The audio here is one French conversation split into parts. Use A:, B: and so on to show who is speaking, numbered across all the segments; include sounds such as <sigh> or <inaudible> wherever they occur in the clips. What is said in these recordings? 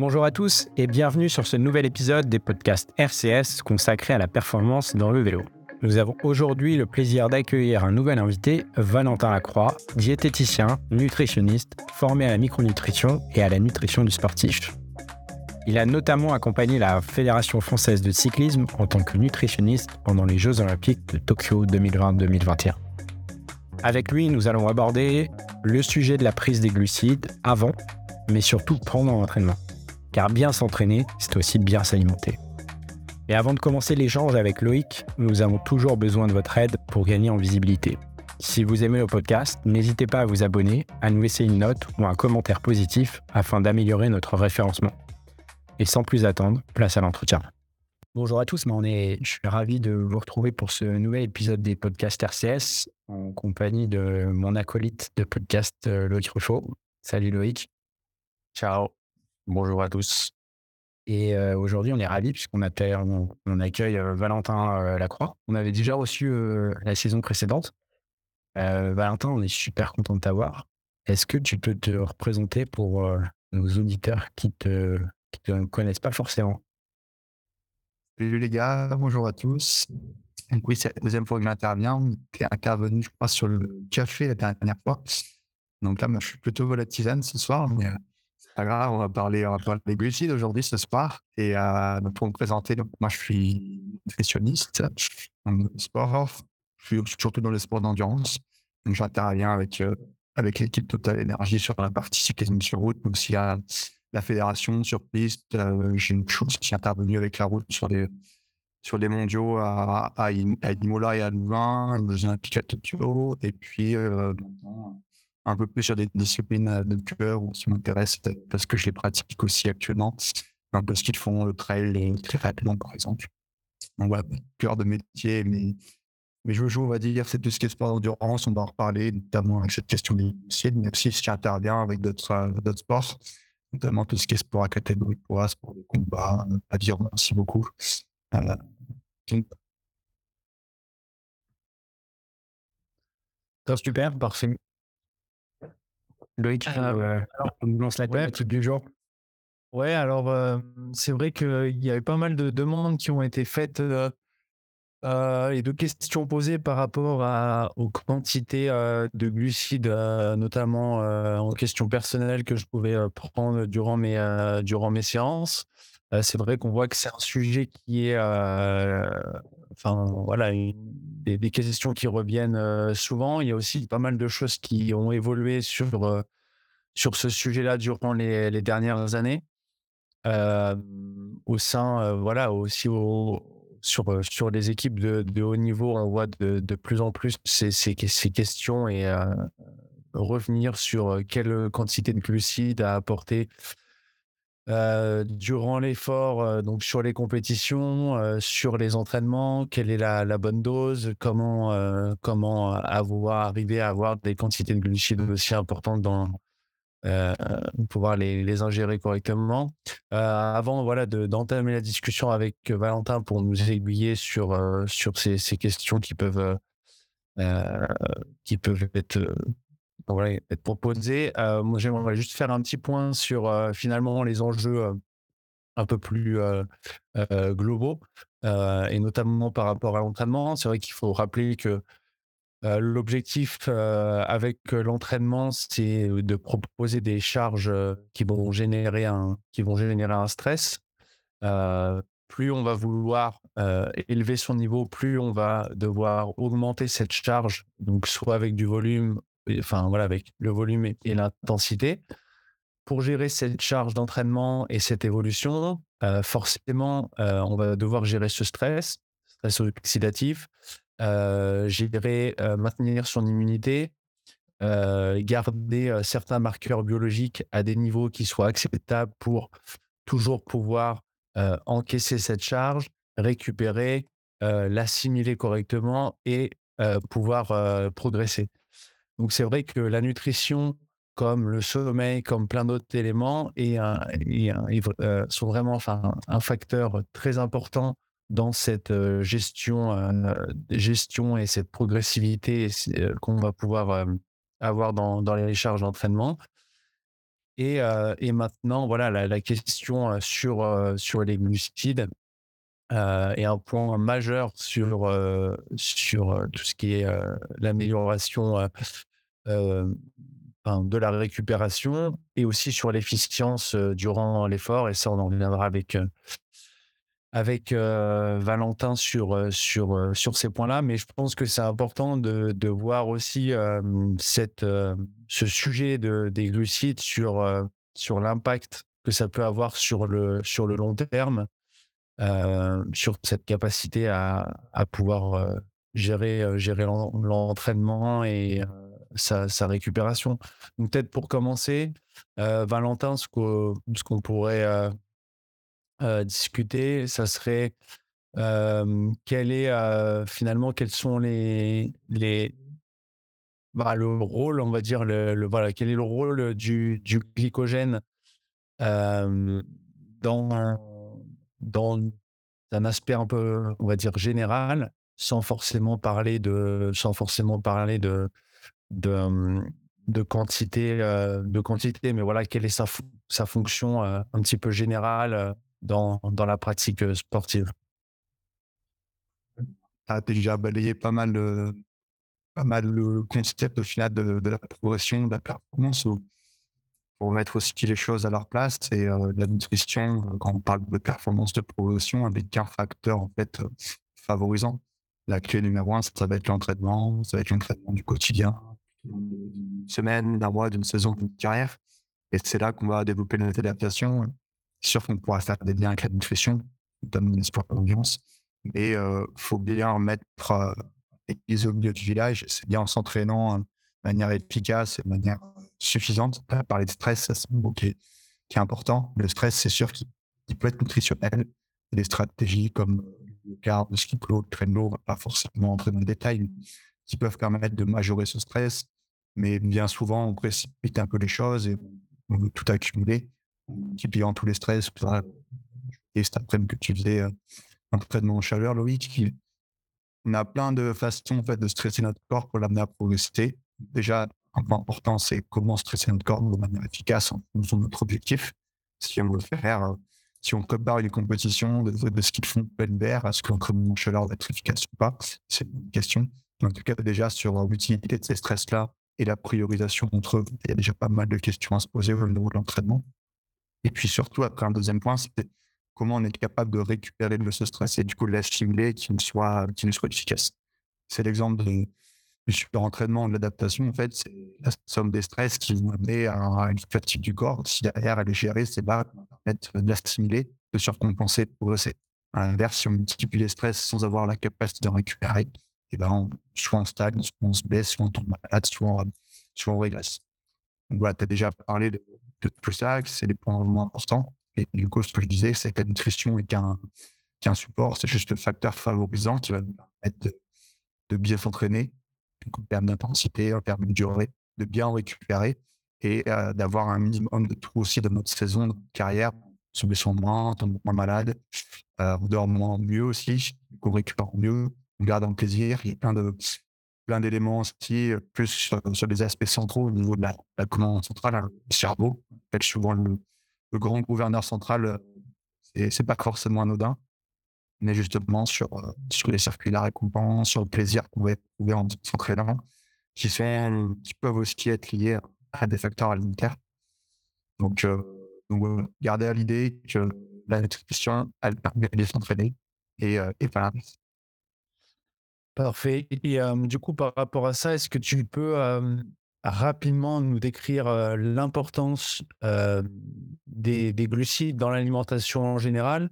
A: Bonjour à tous et bienvenue sur ce nouvel épisode des podcasts RCS consacré à la performance dans le vélo. Nous avons aujourd'hui le plaisir d'accueillir un nouvel invité, Valentin Lacroix, diététicien, nutritionniste, formé à la micronutrition et à la nutrition du sportif. Il a notamment accompagné la Fédération française de cyclisme en tant que nutritionniste pendant les Jeux olympiques de Tokyo 2020-2021. Avec lui, nous allons aborder le sujet de la prise des glucides avant, mais surtout pendant l'entraînement. Car bien s'entraîner, c'est aussi bien s'alimenter. Et avant de commencer l'échange avec Loïc, nous avons toujours besoin de votre aide pour gagner en visibilité. Si vous aimez le podcast, n'hésitez pas à vous abonner, à nous laisser une note ou un commentaire positif afin d'améliorer notre référencement. Et sans plus attendre, place à l'entretien. Bonjour à tous, on est, je suis ravi de vous retrouver pour ce nouvel épisode des podcasts RCS en compagnie de mon acolyte de podcast euh, Loïc Ruffo. Salut Loïc.
B: Ciao. Bonjour à tous.
A: Et aujourd'hui, on est ravis puisqu'on on, accueille euh, Valentin Lacroix. On avait déjà reçu la saison précédente. Valentin, on est super content de t'avoir. Est-ce que tu peux te représenter pour nos auditeurs qui te, te connaissent pas forcément?
B: Salut les gars, bonjour à tous. oui, c'est la deuxième fois que j'interviens. Tu es intervenu, je crois, sur le café la dernière fois. Donc là, moi, je suis plutôt volatisane ce soir, euh, on va parler, on va parler des glucides aujourd'hui, ce soir. Et euh, pour me présenter, moi, je suis nutritionniste dans le sport. Je suis surtout dans le sport d'endurance. J'interviens avec, euh, avec l'équipe Total Energy sur la partie cyclisme sur route, mais aussi à la fédération sur piste. J'ai une chose qui est intervenue avec la route sur des mondiaux à, à, Imola et à Louvain, aux Olympiques à Tokyo, et puis euh, un peu plus sur des disciplines de cœur qui m'intéressent parce que je les pratique aussi actuellement, un peu ce qu'ils font, le trail et le triathlon par exemple. Donc voilà, cœur de métier, mais, mais je joue, on va dire, c'est tout ce qui est sport d'endurance, on va en reparler, notamment avec cette question des mais aussi si j'interviens avec d'autres sports notamment tout ce qui est sport à catégorie poids, sport de combat, à dire merci beaucoup. Euh,
A: super, parfait. Loïc, euh, on nous lance la thématique du jour?
C: Ouais, alors euh, c'est vrai qu'il y avait pas mal de demandes qui ont été faites euh, et de questions posées par rapport à, aux quantités euh, de glucides, euh, notamment en question personnelle que je pouvais prendre durant mes, durant mes séances. c'est vrai qu'on voit que c'est un sujet qui est, enfin voilà, des, questions qui reviennent souvent. Il y a aussi pas mal de choses qui ont évolué sur, sur ce sujet-là durant les, les dernières années. au sein, voilà, aussi au, sur, euh, sur les équipes de, de, haut niveau, on voit de, de plus en plus ces, ces, questions et euh, revenir sur euh, quelle quantité de glucides à apporter durant l'effort, donc sur les compétitions, sur les entraînements, quelle est la, bonne dose, comment, comment avoir, arriver à avoir des quantités de glucides aussi importantes dans, euh, pouvoir les, ingérer correctement. Euh, avant voilà, d'entamer la discussion avec Valentin pour nous aiguiller sur, euh, sur ces, questions qui peuvent, euh, qui peuvent être, voilà, être proposées, moi j'aimerais juste faire un petit point sur finalement les enjeux un peu plus globaux, et notamment par rapport à l'entraînement. C'est vrai qu'il faut rappeler que L'objectif avec l'entraînement, c'est de proposer des charges qui vont générer un, qui vont générer un stress. plus on va vouloir élever son niveau, plus on va devoir augmenter cette charge, donc soit avec du volume, enfin voilà, avec le volume et, l'intensité. Pour gérer cette charge d'entraînement et cette évolution, forcément, on va devoir gérer ce stress, stress oxydatif, euh, gérer, euh, maintenir son immunité, euh, garder certains marqueurs biologiques à des niveaux qui soient acceptables pour toujours pouvoir encaisser cette charge, récupérer, l'assimiler correctement et pouvoir progresser. Donc c'est vrai que la nutrition, comme le sommeil, comme plein d'autres éléments, et, sont vraiment un facteur très important dans cette gestion, gestion et cette progressivité qu'on va pouvoir avoir dans, dans les charges d'entraînement. Et, et maintenant, voilà, la, la question sur, sur les glucides est un point majeur sur, sur tout ce qui est l'amélioration de la récupération et aussi sur l'efficience durant l'effort. Et ça, on en reviendra avec, avec Valentin sur, sur, sur ces points-là. Mais je pense que c'est important de, de, voir aussi cette, ce sujet de, des glucides sur, sur l'impact que ça peut avoir sur le, sur le long terme, sur cette capacité à, à pouvoir gérer, gérer l'entraînement et sa, récupération. Donc peut-être pour commencer, Valentin, ce qu'on pourrait discuter, ça serait quel est finalement quels sont les les bah, le rôle, on va dire le, voilà quel est le rôle du, du glycogène dans dans un aspect un peu on va dire général, sans forcément parler de sans forcément parler de de, de quantité de quantité, mais voilà quelle est sa sa fonction un petit peu générale dans, dans la pratique sportive?
B: Tu as déjà balayé pas mal, pas mal le concept au final de, de, la progression, de la performance. Pour mettre aussi les choses à leur place, et la nutrition, quand on parle de performance de progression, avec un facteur en fait favorisant. La clé numéro un, ça va être l'entraînement, ça va être l'entraînement du quotidien, d'une semaine, d'un mois, d'une saison, d'une carrière. Et c'est là qu'on va développer notre adaptation sûr qu'on pourra faire des liens avec la nutrition, notamment l'espoir d'ambiance. Mais il euh, faut bien mettre euh, les au milieu du village. C'est bien en s'entraînant de manière efficace et de manière suffisante. Tu as parlé de stress, c'est un mot qui est, important. Le stress, c'est sûr qu'il peut être nutritionnel. Des stratégies comme le carb, le load, le train low, pas forcément entrer dans le détail, qui peuvent permettre de majorer ce stress. Mais bien souvent, on précipite un peu les choses et on veut tout accumuler multipliant tous les stress. Et cet après-midi que tu faisais un entraînement en chaleur, Loïc, on a plein de façons en fait, de stresser notre corps pour l'amener à progresser. Déjà, un point important, c'est comment stresser notre corps de manière efficace en fonction de notre objectif. Si on veut faire, si on prépare une compétition de, de ce qu'ils font plein d'air, est-ce que l'entraînement en chaleur va être efficace ou pas? C'est une question. En tout cas, déjà, sur l'utilité de ces stress-là et la priorisation entre eux, il y a déjà pas mal de questions à se poser au niveau de l'entraînement. Et puis surtout, après un deuxième point, c'est comment on est capable de récupérer de ce stress et du coup de l'assimiler qui ne soit, qui soit efficace. C'est l'exemple du super entraînement de l'adaptation. En fait, c'est la somme des stress qui vont amener à une fatigue du corps. Si derrière elle est gérée, c'est va permettre de l'assimiler, de surcompenser, de progresser. À l'inverse, si on multiplie les stress sans avoir la capacité de récupérer, et ben soit on stagne, soit on se blesse, soit on tombe malade, soit on régresse. Donc voilà, tu as déjà parlé de, de tout ça, c'est des points vraiment importants. Et du coup, ce que je disais, c'est que la nutrition est qu'un support, c'est juste le facteur favorisant qui va nous permettre de, bien s'entraîner, en termes d'intensité, en termes de durée, de bien récupérer et euh, d'avoir un minimum de tout aussi de notre saison de carrière, se blessant moins, tombe moins malade, euh, on dort moins mieux aussi, on récupère mieux, on garde un plaisir. Il y a plein de plein d'éléments aussi, euh, plus sur, sur, des aspects centraux au niveau de la, la commande centrale, hein, le cerveau. En souvent le, grand gouverneur central, euh, c'est pas forcément anodin, mais justement sur, euh, sur les circuits de la récompense, sur le plaisir qu'on va trouver en s'entraînant, qui, qui peuvent aussi être liés à des facteurs alimentaires. Donc, euh, donc garder à l'idée que la nutrition, elle permet de s'entraîner et, euh, et pas
C: Parfait. Et du coup, par rapport à ça, est-ce que tu peux rapidement nous décrire l'importance des, glucides dans l'alimentation en général?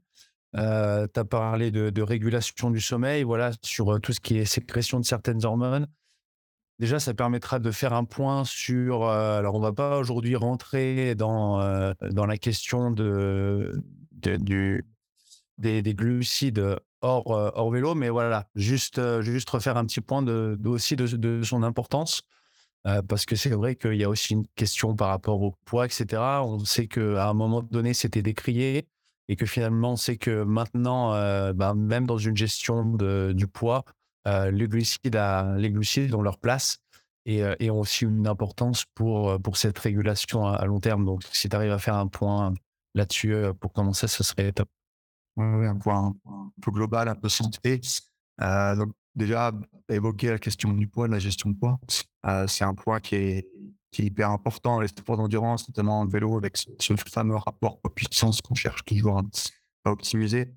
C: Tu as parlé de, régulation du sommeil, voilà, sur tout ce qui est sécrétion de certaines hormones. Déjà, ça permettra de faire un point sur. alors, on ne va pas aujourd'hui rentrer dans, dans la question de, du, des, des, glucides hors, euh, hors vélo, mais voilà, juste, euh, refaire un petit point aussi de, son importance. Euh, parce que c'est vrai qu'il y a aussi une question par rapport au poids, etc. On sait qu'à un moment donné, c'était décrié et que finalement, c'est que maintenant, ben, même dans une gestion du poids, les, glucides ont leur place et, ont aussi une importance pour, pour cette régulation à, long terme. Donc, si tu arrives à faire un point là-dessus pour commencer, ce serait top.
B: Un point un peu global, un peu santé. donc, déjà, évoquer la question du poids, de la gestion de poids, c'est un point qui est, qui est hyper important les sports d'endurance, notamment en vélo, avec ce, fameux rapport poids-puissance qu'on cherche toujours à, optimiser.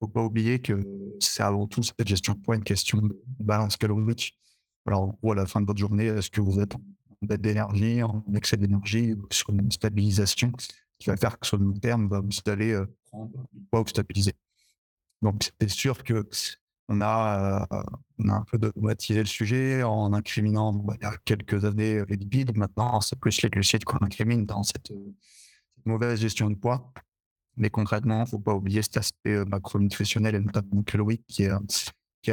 B: Faut pas oublier que c'est avant tout cette gestion de poids une question de balance calorique. Alors, en gros, à la fin de votre journée, est-ce que vous êtes en baisse d'énergie, en excès d'énergie, sur une stabilisation? Qui va faire que sur le long terme, bah, vous allez euh, ou stabiliser. Donc, c'est sûr que on a, euh, on a un peu automatisé le sujet en incriminant il y a quelques années les lipides. Maintenant, c'est plus les glucides qu'on incrimine dans cette, mauvaise gestion de poids. Mais concrètement, il ne faut pas oublier cet aspect euh, macronutritionnel et notamment calorique qui est,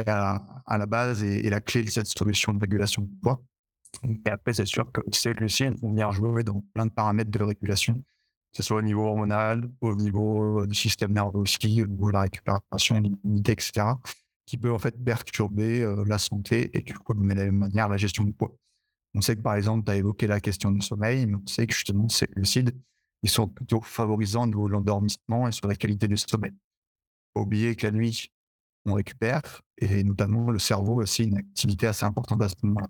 B: à, la base et, la clé de cette solution de régulation du poids. Et après, c'est sûr que ces glucides vont venir jouer dans plein de paramètres de régulation, que ce soit au niveau hormonal, au niveau du système nerveux aussi, au niveau de la récupération, l'immunité, etc qui peut en fait perturber la santé et du coup, de la manière la gestion du poids. On sait que par exemple, tu as évoqué la question du sommeil, mais on sait que justement, ces glucides, ils sont plutôt favorisants au niveau de l'endormissement et sur la qualité du sommeil. Oublier que la nuit, on récupère et notamment le cerveau aussi une activité assez importante à ce moment-là.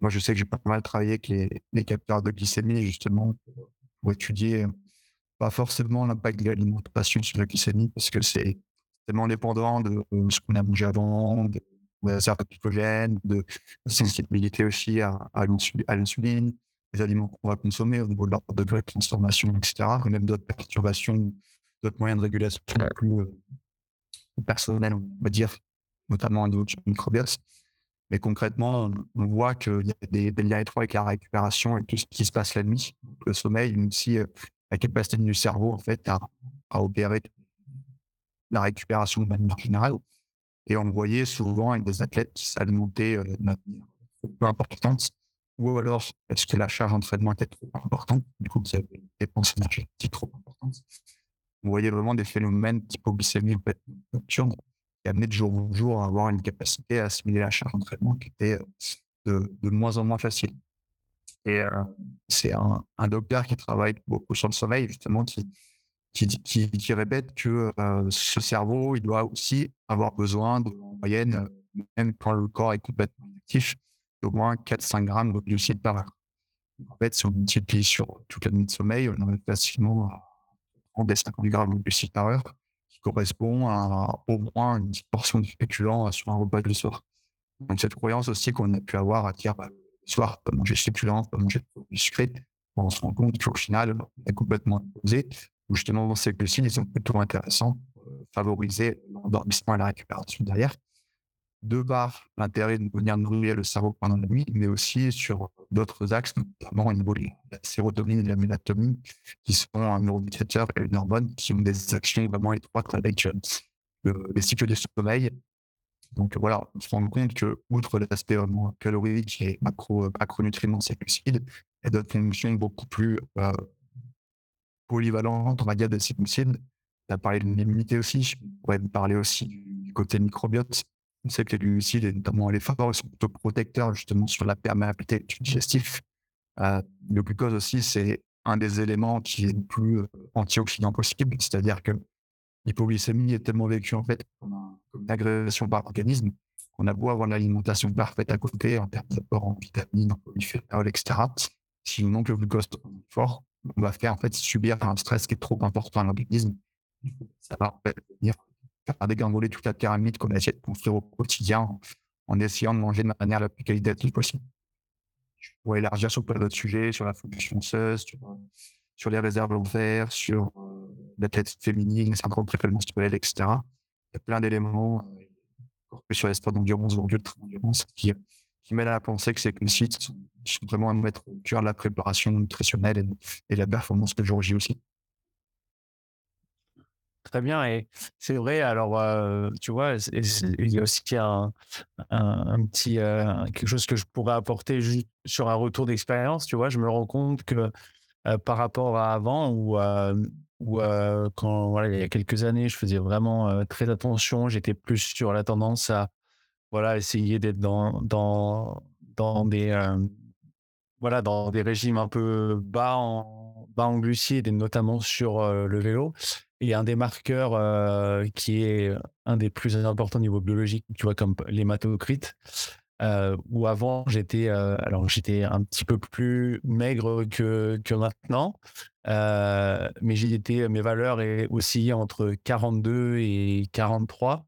B: moi, je sais que j'ai pas mal travaillé avec les, capteurs de glycémie justement pour étudier pas forcément l'impact de l'alimentation sur la glycémie parce que c'est tellement dépendant de ce qu'on a mangé avant, de réserves glycogène, de sensibilité aussi à, à l'insuline, les aliments qu'on va consommer au niveau de leur degré de transformation, etc. Et même d'autres perturbations, d'autres moyens de régulation plus euh, personnels, on va dire, notamment un autre microbios. Mais concrètement, on voit qu'il y a des, liens étroits avec la récupération et tout ce qui se passe la nuit, le sommeil, mais aussi euh, la capacité du cerveau en fait à, opérer la récupération de manière générale. Et on voyait souvent avec des athlètes qui s'alimentaient euh, de manière peu importante, ou alors est-ce que la charge d'entraînement était trop importante, du coup, y avait des dépenses énergétiques trop importantes. On voyait vraiment des phénomènes typoglycémie nocturne qui amenaient de jour en jour à avoir une capacité à assimiler la charge d'entraînement qui était euh, de, moins en moins facile. Et euh, c'est un, un, docteur qui travaille beaucoup sur le sommeil, justement, qui, qui, répète que euh, ce cerveau, il doit aussi avoir besoin, de, en moyenne, même quand le corps est complètement actif, d'au moins 4-5 grammes de glucides par heure. En fait, si on multiplie sur toute la nuit de sommeil, on arrive facilement à prendre des 50 grammes de glucides par heure, qui correspond à au moins une petite portion de féculents sur un repas du soir. Donc, cette croyance aussi qu'on a pu avoir à dire, bah, le soir, pas manger féculents, pas manger du sucré, on se rend compte qu'au final, on est complètement opposé où justement ces glucides, ils sont plutôt intéressants pour euh, favoriser l'endormissement et la récupération derrière. De par l'intérêt de venir nourrir le cerveau pendant la nuit, mais aussi sur d'autres axes, notamment au niveau la sérotonine et la mélatonine, qui sont un neuromédiateur et une hormone qui ont des actions vraiment étroites avec le, les cycles de sommeil. Donc voilà, on se rend compte que, outre l'aspect vraiment calorique et macro, macronutriments, ces glucides, il y a d'autres fonctions beaucoup plus euh, polyvalente, on va dire, de ces glucides. Tu as parlé de l'immunité aussi. Je pourrais parler aussi du côté microbiote. On sait que les glucides, notamment les forts, sont plutôt protecteurs justement sur la perméabilité du digestif. Euh, le glucose aussi, c'est un des éléments qui est le plus euh, antioxydant possible. C'est-à-dire que l'hypoglycémie est tellement vécue en fait comme, une agression par l'organisme qu'on a beau avoir l'alimentation parfaite à côté en termes d'apport en vitamines, en polyphénol, etc. Si on manque le glucose fort, on va faire en fait subir un stress qui est trop important à l'organisme. Ça va en fait faire dégringoler toute la pyramide qu'on essaie de construire au quotidien en, essayant de manger de manière la plus qualitative possible. Je pourrais élargir sur plein d'autres sujets, sur la fonction osseuse, sur, les réserves lombaires, sur euh, la tête féminine, le syndrome prémenstruel, etc. Il y a plein d'éléments, euh, sur les sports d'endurance ou de d'endurance, qui, qui mènent à penser que ces glucides sont vraiment à mettre au cœur de la préparation nutritionnelle et, et la performance de jour J aussi.
C: Très bien. Et c'est vrai, alors, tu vois, il y a aussi un, un, petit, euh, quelque chose que je pourrais apporter juste sur un retour d'expérience. Tu vois, je me rends compte que par rapport à avant, où, où quand, voilà, il y a quelques années, je faisais vraiment très attention, j'étais plus sur la tendance à voilà, essayer d'être dans, dans, dans des voilà, dans des régimes un peu bas en, bas en glucides et notamment sur le vélo. Et un des marqueurs qui est un des plus importants au niveau biologique, tu vois, comme l'hématocrite, où avant j'étais, alors j'étais un petit peu plus maigre que, que maintenant, mais j'étais, mes valeurs oscillaient entre 42 et 43.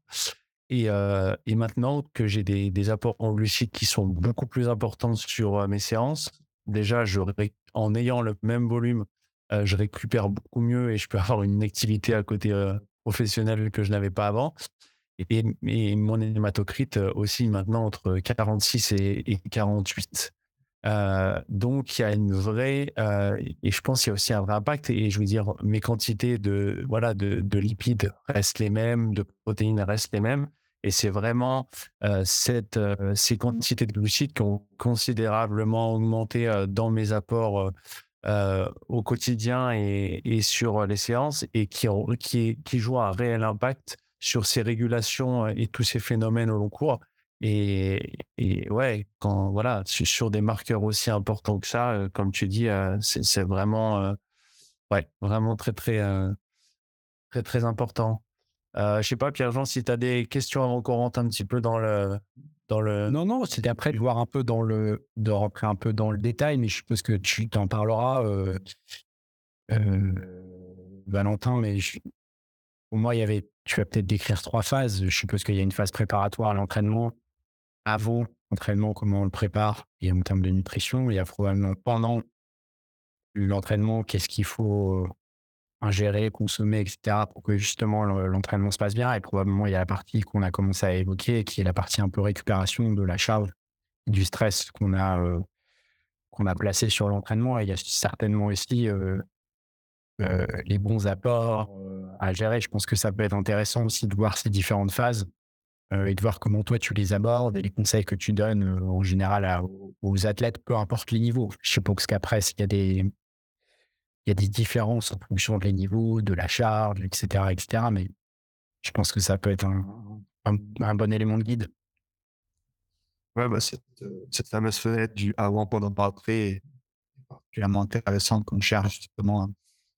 C: Et, et maintenant que j'ai des, apports en glucides qui sont beaucoup plus importants sur mes séances, déjà, en ayant le même volume, je récupère beaucoup mieux et je peux <laughs> avoir une activité à côté professionnelle que je n'avais pas avant. Et, mon hématocrite aussi maintenant entre 46 et, 48. donc il y a une vraie et je pense qu'il y a aussi un vrai impact et je veux dire mes quantités de voilà de lipides restent les mêmes de protéines restent les mêmes et c'est vraiment cette, ces quantités de glucides qui ont considérablement augmenté dans mes apports au quotidien et, sur les séances et qui, qui, jouent un réel impact sur ces régulations et tous ces phénomènes au long cours. Et, et ouais, quand voilà, sur des marqueurs aussi importants que ça, comme tu dis, c'est vraiment, ouais, vraiment très très très très important. Euh, je sais pas, Pierre-Jean, si tu as des questions avant qu'on un petit peu dans le. Dans le...
A: Non, non, c'était après de voir un peu dans le. de rentrer un peu dans le détail, mais je suppose que tu t'en parleras, euh, euh, Valentin, mais pour moi, il y avait. Tu vas peut-être décrire trois phases. Je suppose qu'il y a une phase préparatoire à l'entraînement, avant l'entraînement, comment on le prépare, et en termes de nutrition. Il y a probablement pendant l'entraînement, qu'est-ce qu'il faut ingérer, consommer, etc., pour que justement l'entraînement se passe bien. Et probablement, il y a la partie qu'on a commencé à évoquer, qui est la partie un peu récupération de la charge, du stress qu'on a, euh, qu'on a placé sur l'entraînement. Et il y a certainement aussi euh, euh, les bons apports à gérer. Je pense que ça peut être intéressant aussi de voir ces différentes phases et de voir comment toi tu les abordes et les conseils que tu donnes en général aux athlètes, peu importe les niveaux. Je suppose qu'après, s'il y a des il y a des différences en fonction des niveaux, de la charge, etc., etc. Mais je pense que ça peut être un, un, bon élément de guide.
B: Ouais, bah cette, euh, fameuse fenêtre du avant, pendant, après est particulièrement intéressante quand on cherche justement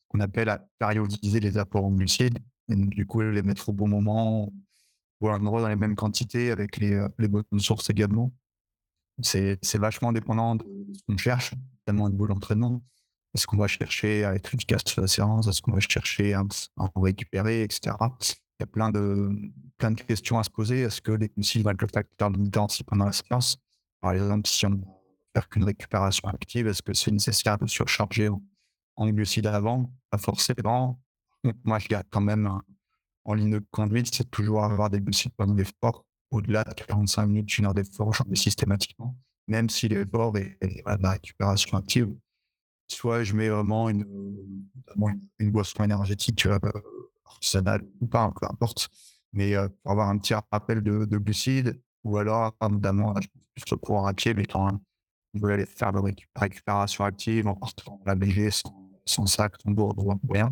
B: qu'on appelle à périodiser les apports en glucides. Et du coup, les mettre au bon moment ou à endroit dans les mêmes quantités avec les, euh, bonnes sources également. C'est vachement dépendant de ce qu'on cherche, notamment au niveau de l'entraînement. Est-ce qu'on va chercher à être efficace sur la séance? Est-ce qu'on va chercher à, en récupérer, etc. Il y a plein de, plein de questions à se poser. Est-ce que les glucides vont être le facteur limitant pendant la séance? Par exemple, si on ne faire qu'une récupération active, est-ce que c'est nécessaire de surcharger en, glucides avant? Pas forcément. Moi, je garde quand même en ligne de conduite, c'est toujours avoir des glucides pendant l'effort. Au-delà de 45 minutes, une heure d'effort, j'en ai systématiquement. Même si l'effort est, est, la récupération active, soit je mets vraiment une, boisson énergétique euh, artisanale ou pas, peu importe, mais euh, pour avoir un petit rappel de, glucides, ou alors, évidemment, je pense courant à pied, mais quand on veut aller faire la récupération active en partant la BG sans, sac, sans bourde ou rien,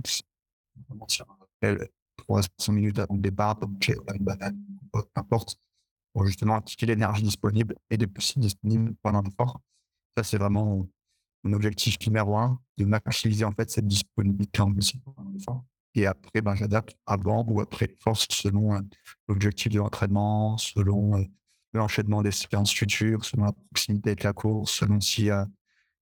B: on sur un rappel 300 minutes avant le départ, donc une banane, peu importe, pour justement activer l'énergie disponible et des possibles disponibles pendant l'effort. Ça, c'est vraiment mon objectif numéro un, de maximiser en fait cette disponibilité en musique. Et après, ben, j'adapte avant ou après force selon euh, l'objectif de l'entraînement, selon euh, l'enchaînement des séances futures, selon la proximité avec la course, selon si euh,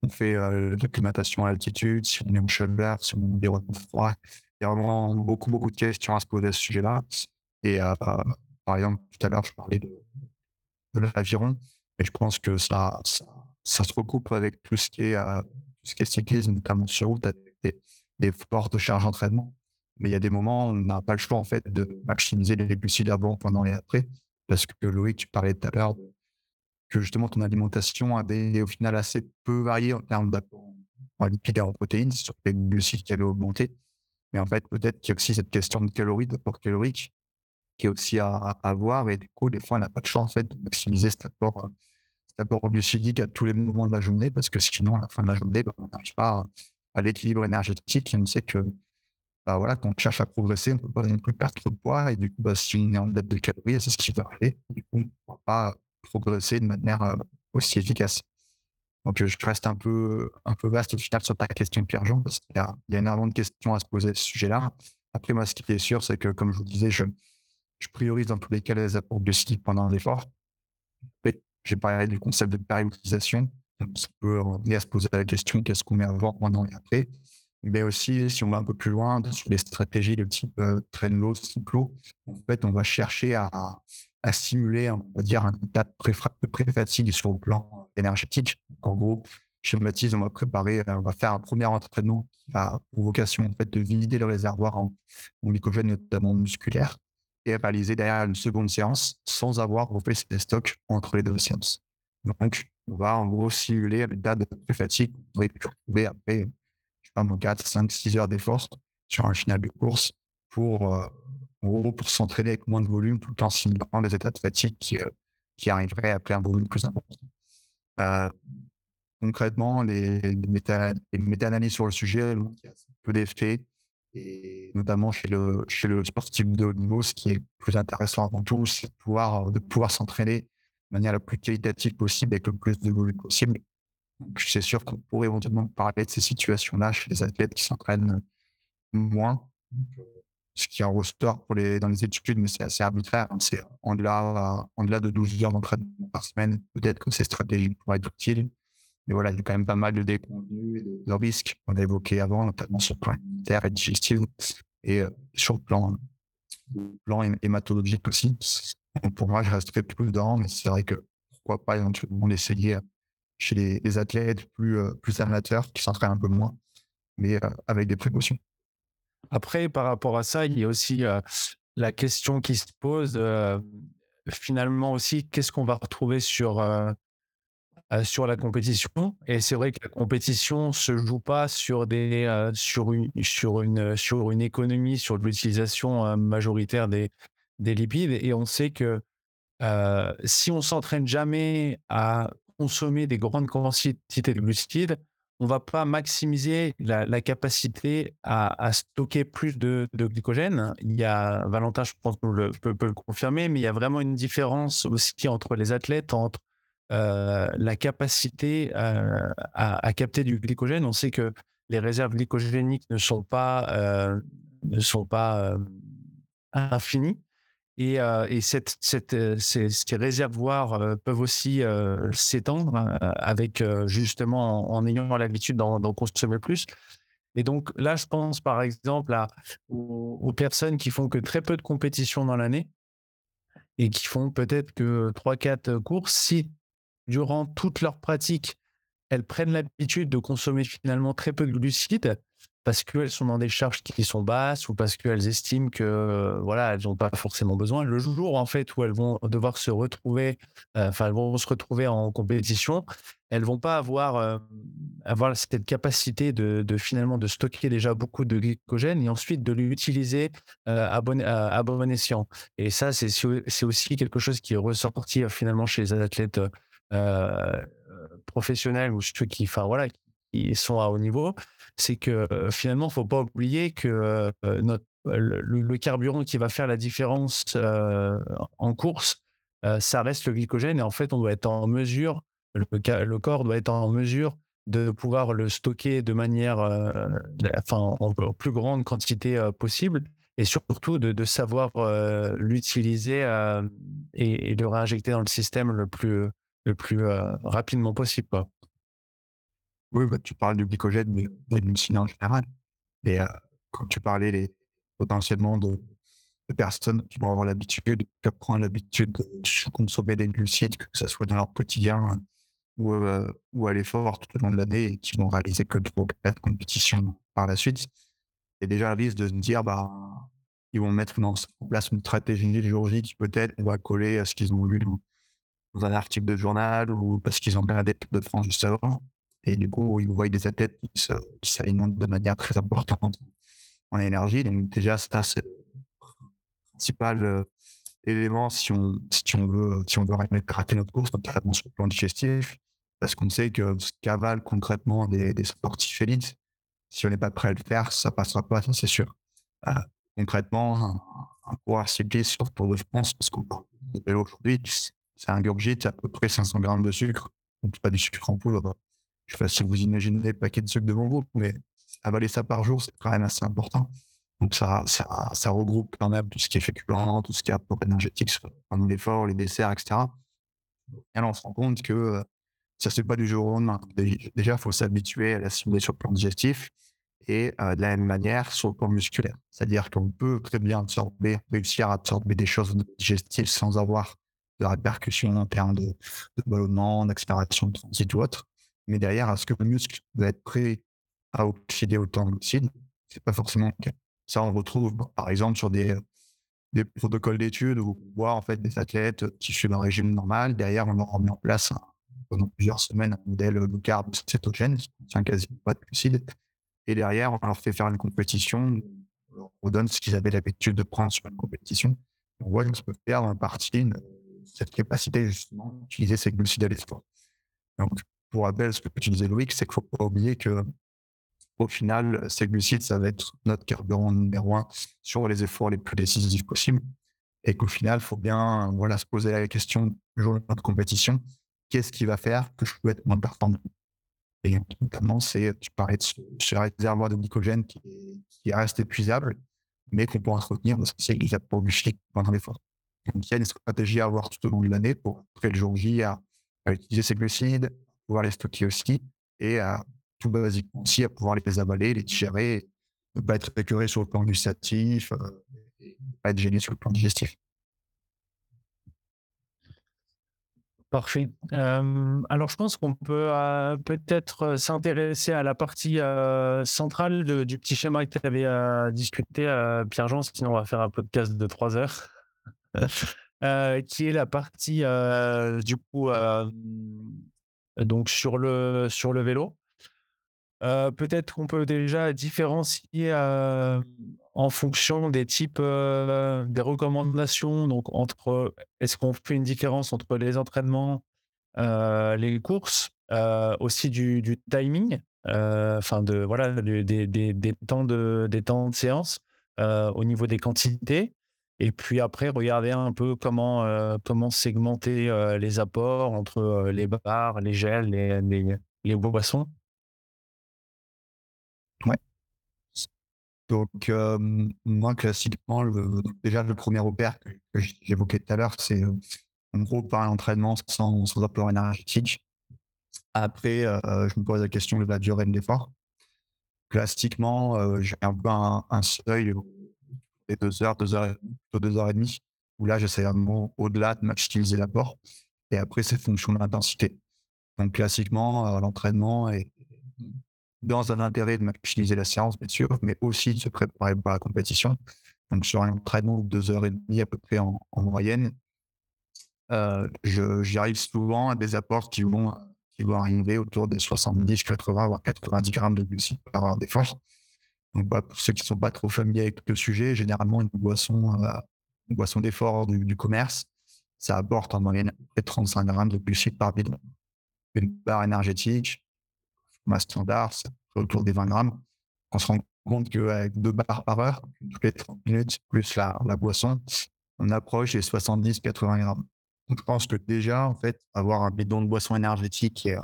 B: on fait l'acclimatation à l'altitude, si on est en chaleur, si on est environnement froid. Il y a vraiment beaucoup, beaucoup de questions à se poser à ce sujet-là. Et par exemple, tout à l'heure, je parlais de, de l'aviron, et je pense que ça ça se recoupe avec tout ce qui est, euh, cyclisme, notamment sur route, des, des fortes charges d'entraînement. Mais il y a des moments où on n'a pas le choix, en fait, de maximiser les glucides avant, pendant et après. Parce que Loïc, tu parlais tout à l'heure que justement ton alimentation avait au final assez peu varié en termes d'apport en lipides et en protéines, sur les glucides qui avaient augmenté. Mais en fait, peut-être qu'il y a aussi cette question de calories, d'apport calorique, qui est aussi à, à, voir. Et du coup, des fois, on n'a pas de choix, en fait, de maximiser cet apport euh, d'abord glucidique à tous les moments de la journée, parce que sinon, à la fin de la journée, bah, on n'arrive pas à, l'équilibre énergétique. On sait que bah, voilà, quand on cherche à progresser, on ne peut pas non plus perdre trop de poids. Et du coup, bah, si on est en dette de calories, c'est ce qui va arriver. Du coup, on ne va pas progresser de manière euh, aussi efficace. Donc, je reste un peu, un peu vaste au final sur ta question, Pierre-Jean, parce qu'il y y a énormément de questions à se poser à ce sujet-là. Après, moi, ce qui est sûr, c'est que, comme je vous disais, je, je priorise dans tous les cas les apports de ski pendant l'effort. J'ai parlé du concept de périodisation. On peut revenir à se poser la question qu'est-ce qu'on met avant, pendant et après. Mais aussi, si on va un peu plus loin, sur les stratégies de type euh, train cyclo, en fait, on va chercher à, à simuler, on va dire, un état de pré-fatigue sur le plan énergétique. En gros, schématise, on va préparer, on va faire un premier entraînement qui a vocation en fait, de vider le réservoir en, en glycogène, notamment musculaire, et réaliser derrière une seconde séance sans avoir refait ses stocks entre les deux séances. Donc, on va en gros simuler l'état de pré-fatigue qu'on va retrouver après, je sais pas, 4, 5, 6 heures d'effort sur un final de course pour euh, pour s'entraîner avec moins de volume tout en simulant des états de fatigue qui, euh, qui arriveraient après un volume plus important. Euh, concrètement, les, méta-analyses sur le sujet, il y a peu d'effets, et notamment chez le, chez le sportif de haut niveau, ce qui est plus intéressant avant tout, c'est de pouvoir, de pouvoir s'entraîner de manière la plus qualitative possible avec le plus de volume possible. C'est sûr qu'on pourrait éventuellement parler de ces situations-là chez les athlètes qui s'entraînent moins ce qui en ressort pour les, dans les études, mais c'est assez arbitraire. Hein. C'est en-delà, en-delà de 12 heures d'entraînement par semaine. Peut-être que ces stratégies pourraient être utiles. Mais voilà, il y a quand même pas mal de déconvenus et de, risques qu'on a évoqués avant, notamment sur le plan immunitaire et digestif et euh, sur le plan, plan hématologique aussi. pour moi, je resterai plus dedans, mais c'est vrai que pourquoi pas éventuellement l'essayer chez les, athlètes plus, euh, plus amateurs qui s'entraînent un peu moins, mais euh, avec des précautions.
C: Après, par rapport à ça, il y a aussi la question qui se pose, finalement aussi, qu'est-ce qu'on va retrouver sur, sur la compétition Et c'est vrai que la compétition se joue pas sur, des, sur, une, sur, une, sur une économie, sur l'utilisation majoritaire des, des lipides. Et on sait que si on s'entraîne jamais à consommer des grandes quantités de glucides, on va pas maximiser la, capacité à, stocker plus de, glycogène. Il y a, Valentin, je pense le, peut, le confirmer, mais il y a vraiment une différence aussi entre les athlètes, entre euh, la capacité euh, à, capter du glycogène. On sait que les réserves glycogéniques ne sont pas, euh, infinies. Et, ces, réservoirs peuvent aussi s'étendre avec justement en, ayant l'habitude d'en consommer plus. Et donc là, je pense par exemple à, aux, personnes qui font que très peu de compétitions dans l'année et qui font peut-être que 3-4 courses. Si durant toute leur pratique, elles prennent l'habitude de consommer finalement très peu de glucides, parce qu'elles sont dans des charges qui sont basses ou parce qu'elles estiment que voilà elles n'ont pas forcément besoin. Le jour en fait où elles vont devoir se retrouver, euh, enfin elles vont se retrouver en compétition, elles vont pas avoir euh, avoir cette capacité de, finalement de stocker déjà beaucoup de glycogène et ensuite de l'utiliser euh, à, bon, à, bon escient. Et ça c'est c'est aussi quelque chose qui est ressorti finalement chez les athlètes professionnels ou ceux qui enfin voilà qui sont à haut niveau, c'est que finalement, il faut pas oublier que notre, le, carburant qui va faire la différence en course, ça reste le glycogène. Et en fait, on doit être en mesure, le, corps doit être en mesure de pouvoir le stocker de manière, enfin, en, plus grande quantité possible. Et surtout de, savoir l'utiliser et, le réinjecter dans le système le plus, le plus rapidement possible.
B: Oui, bah, tu parles du glycogène, mais de en général. Et quand tu parlais les, potentiellement de, personnes qui vont avoir l'habitude, qui prennent l'habitude de consommer des glucides, que ce soit dans leur quotidien ou, ou à l'effort tout au long de l'année, et qui vont réaliser que de compétition par la suite, a déjà le risque de se dire, bah, ils vont mettre en place une stratégie qui peut-être va coller à ce qu'ils ont lu dans, un article de journal ou parce qu'ils ont regardé de France juste avant. Et du coup, ils voient des athlètes qui s'alimentent de manière très importante en énergie. Donc déjà, c'est le principal euh, élément si on, si on veut, si on veut rater notre course, notamment sur le plan digestif, parce qu'on sait que ce qu'avalent concrètement des, sportifs élites, si on n'est pas prêt à le faire, ça passera pas, ça c'est sûr. Euh, concrètement, un, un coureur cycliste sur Tour de France, parce qu'on parle de c'est un gurgit, à peu près 500 grammes de sucre donc pas du sucre en poudre. Je sais pas si vous imaginez le paquet de sucre devant vous, mais avaler ça par jour, c'est quand même assez important. Donc ça, ça, ça, regroupe quand même tout ce qui est féculent, tout ce qui est apport énergétique pendant l'effort, les desserts, etc. Et là, on se rend compte que euh, ça ne se fait pas du jour au lendemain. Déjà, il faut s'habituer à l'assimiler sur le plan digestif et euh, de la même manière sur le plan musculaire. C'est-à-dire qu'on peut très bien absorber, réussir à absorber des choses digestives sans avoir de répercussions en termes de, ballonnement, d'accélération de transit ou autre. Mais derrière, est-ce que le muscle va être prêt à oxyder autant de glucides C'est pas forcément le cas. Ça, on retrouve par exemple sur des, protocoles d'études où on voit en fait des athlètes qui suivent un régime normal. Derrière, on leur remet en place pendant plusieurs semaines un modèle low carb cétogène qui contient quasiment pas de glucides. Et derrière, on leur fait faire une compétition, on leur redonne ce qu'ils avaient l'habitude de prendre sur une compétition. On voit qu'ils peuvent perdre en partie cette capacité justement d'utiliser ces glucides à l'espoir. Donc, pour rappel, ce que tu disais, Loïc, c'est qu'il ne faut pas oublier que au final, ces glucides, ça va être notre carburant numéro un sur les efforts les plus décisifs possibles. Et qu'au final, il faut bien voilà, se poser la question du jour de notre compétition qu'est-ce qui va faire que je peux être moins performant? Et notamment, tu parlais de ce, réservoir de glycogène qui, reste épuisable, mais qu'on peut entretenir parce que c'est pour glucides pendant l'effort. Donc, il y a une stratégie à avoir tout au long de l'année pour, après le jour J, à, utiliser ces glucides, pouvoir les stocker aussi et à tout basiquement aussi à pouvoir les avaler, les digérer, ne pas être écœuré sur le plan gustatif, euh, ne pas être gêné sur le plan digestif.
C: Parfait. alors, je pense qu'on peut euh, peut-être euh, s'intéresser à la partie centrale du petit schéma que tu avais discuté, Pierre-Jean, sinon on va faire un podcast de trois heures, <laughs> qui est la partie du coup donc sur le sur le vélo. peut-être qu'on peut déjà différencier en fonction des types, des recommandations. Donc, entre est-ce qu'on fait une différence entre les entraînements, les courses, aussi du, timing, enfin de voilà des, temps de des temps de séance au niveau des quantités? Et puis après, regarder un peu comment comment segmenter les apports entre les bars, les gels, les, les, les boissons.
B: Ouais. Donc, moi, classiquement, déjà, le premier repère que, j'évoquais tout à l'heure, c'est en gros par l'entraînement sans, sans apport énergétique. Après, je me pose la question de la durée de l'effort. Classiquement, j'ai un peu un, seuil des deux heures, deux heures, deux heures et demie, où là, j'essaie vraiment au-delà de maximiser l'apport. Et après, c'est fonction de l'intensité. Donc, classiquement, l'entraînement est dans un intérêt de maximiser la séance, bien sûr, mais aussi de se préparer pour la compétition. Donc, sur un entraînement de deux heures et demie à peu près en, moyenne, euh, j'y arrive souvent à des apports qui vont, qui vont arriver autour des 70, 80, voire 90 grammes de glucides par heure d'effort. Pour ceux qui ne sont pas trop familiers avec le sujet, généralement, une boisson, euh, boisson d'effort du, commerce, ça apporte en moyenne à peu près 35 grammes de glucides par bidon. Une barre énergétique, ma standard, c'est autour des 20 grammes. On se rend compte qu'avec deux barres par heure, toutes les 30 minutes, plus la, la boisson, on approche les 70-80 grammes. Donc, je pense que déjà, en fait, avoir un bidon de boisson énergétique et,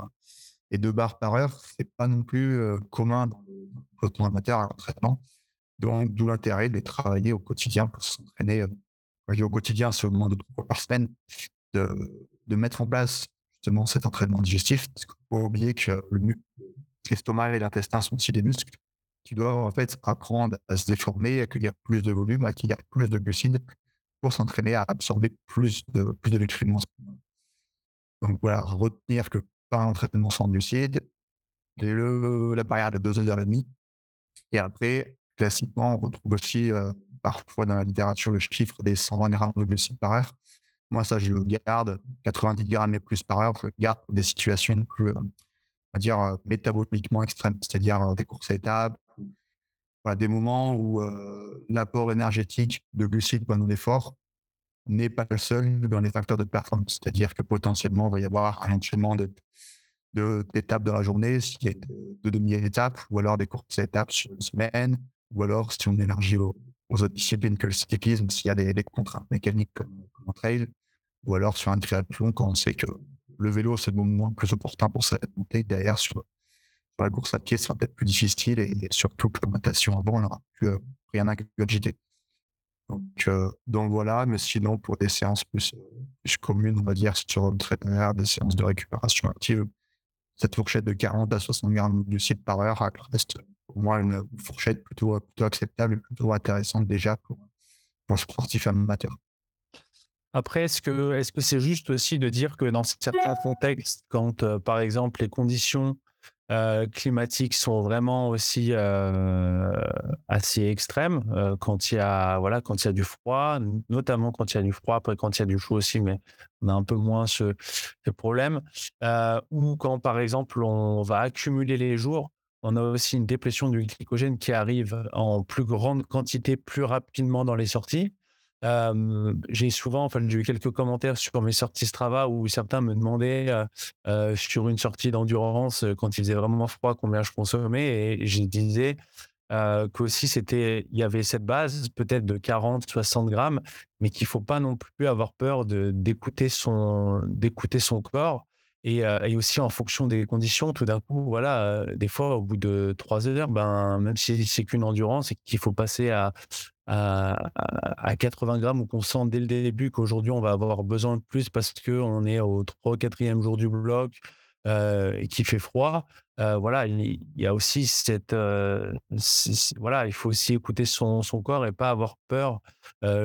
B: et deux barres par heure, c'est pas non plus commun dans le peloton amateur l'entraînement. Donc, d'où l'intérêt de les travailler au quotidien pour s'entraîner. Au quotidien, c'est au moins deux fois par semaine, de, de mettre en place justement cet entraînement digestif. Parce qu'il faut oublier que le, l'estomac et l'intestin sont aussi des muscles qui doivent en fait apprendre à se déformer, à accueillir plus de volume, à accueillir plus de glucides pour s'entraîner à absorber plus de, plus de nutriments. Donc voilà, retenir que par un entraînement sans glucides, le, la barrière de 2 heures et demie. Et après, classiquement, on retrouve aussi euh, parfois dans la littérature le chiffre des 120 grammes de glucides par heure. Moi, ça, je le garde 90 grammes et plus par heure. Je le garde pour des situations plus, va dire, métaboliquement extrêmes, c'est-à-dire des courses à étapes, voilà, des moments où euh, l'apport énergétique de glucides pendant l'effort n'est pas le seul dans les facteurs de performance. C'est-à-dire que potentiellement, il va y avoir un enchaînement d'étapes de, de, la journée, s'il y a de, demi-étapes, ou alors des courses à étapes sur une semaine, ou alors si on élargit aux, autres disciplines que le cyclisme, s'il y a des, contraintes mécaniques comme, comme un trail, ou alors sur un triathlon quand on sait que le vélo, c'est le moment le plus opportun pour cette montée. Derrière, sur, la course à pied, ce sera peut-être plus difficile et, surtout que la avant, on n'aura plus euh, rien à agiter. Donc, euh, donc voilà, mais sinon, pour des séances plus, plus communes, on va dire sur le traitement, des séances de récupération active, cette fourchette de 40 à 60 grammes de site par heure reste pour moi une fourchette plutôt, plutôt acceptable et plutôt intéressante déjà pour, pour sportif amateur.
C: Après, est-ce que est-ce que c'est juste aussi de dire que dans certains contextes, quand euh, par exemple les conditions euh, climatiques sont vraiment aussi euh, assez extrêmes, quand il y a voilà quand il y a du froid, notamment quand il y a du froid, après quand il y a du chaud aussi, mais on a un peu moins ce problème, ou quand par exemple on va accumuler les jours, on a aussi une dépression du glycogène qui arrive en plus grande quantité plus rapidement dans les sorties j'ai souvent, enfin, j'ai eu quelques commentaires sur mes sorties Strava où certains me demandaient sur une sortie d'endurance quand il faisait vraiment froid combien je consommais et je disais qu'aussi c'était, il y avait cette base peut-être de 40, 60 grammes, mais qu'il faut pas non plus avoir peur d'écouter son son corps. Et, et, aussi en fonction des conditions, tout d'un coup, voilà, des fois, au bout de trois heures, ben, même si c'est qu'une endurance et qu'il faut passer à, à, 80 grammes ou qu'on sent dès le début qu'aujourd'hui on va avoir besoin de plus parce qu'on est au 3 ou 4e jour du bloc euh, et qu'il fait froid. Euh, voilà, il, y a aussi cette. Euh, voilà, il faut aussi écouter son, son, corps et pas avoir peur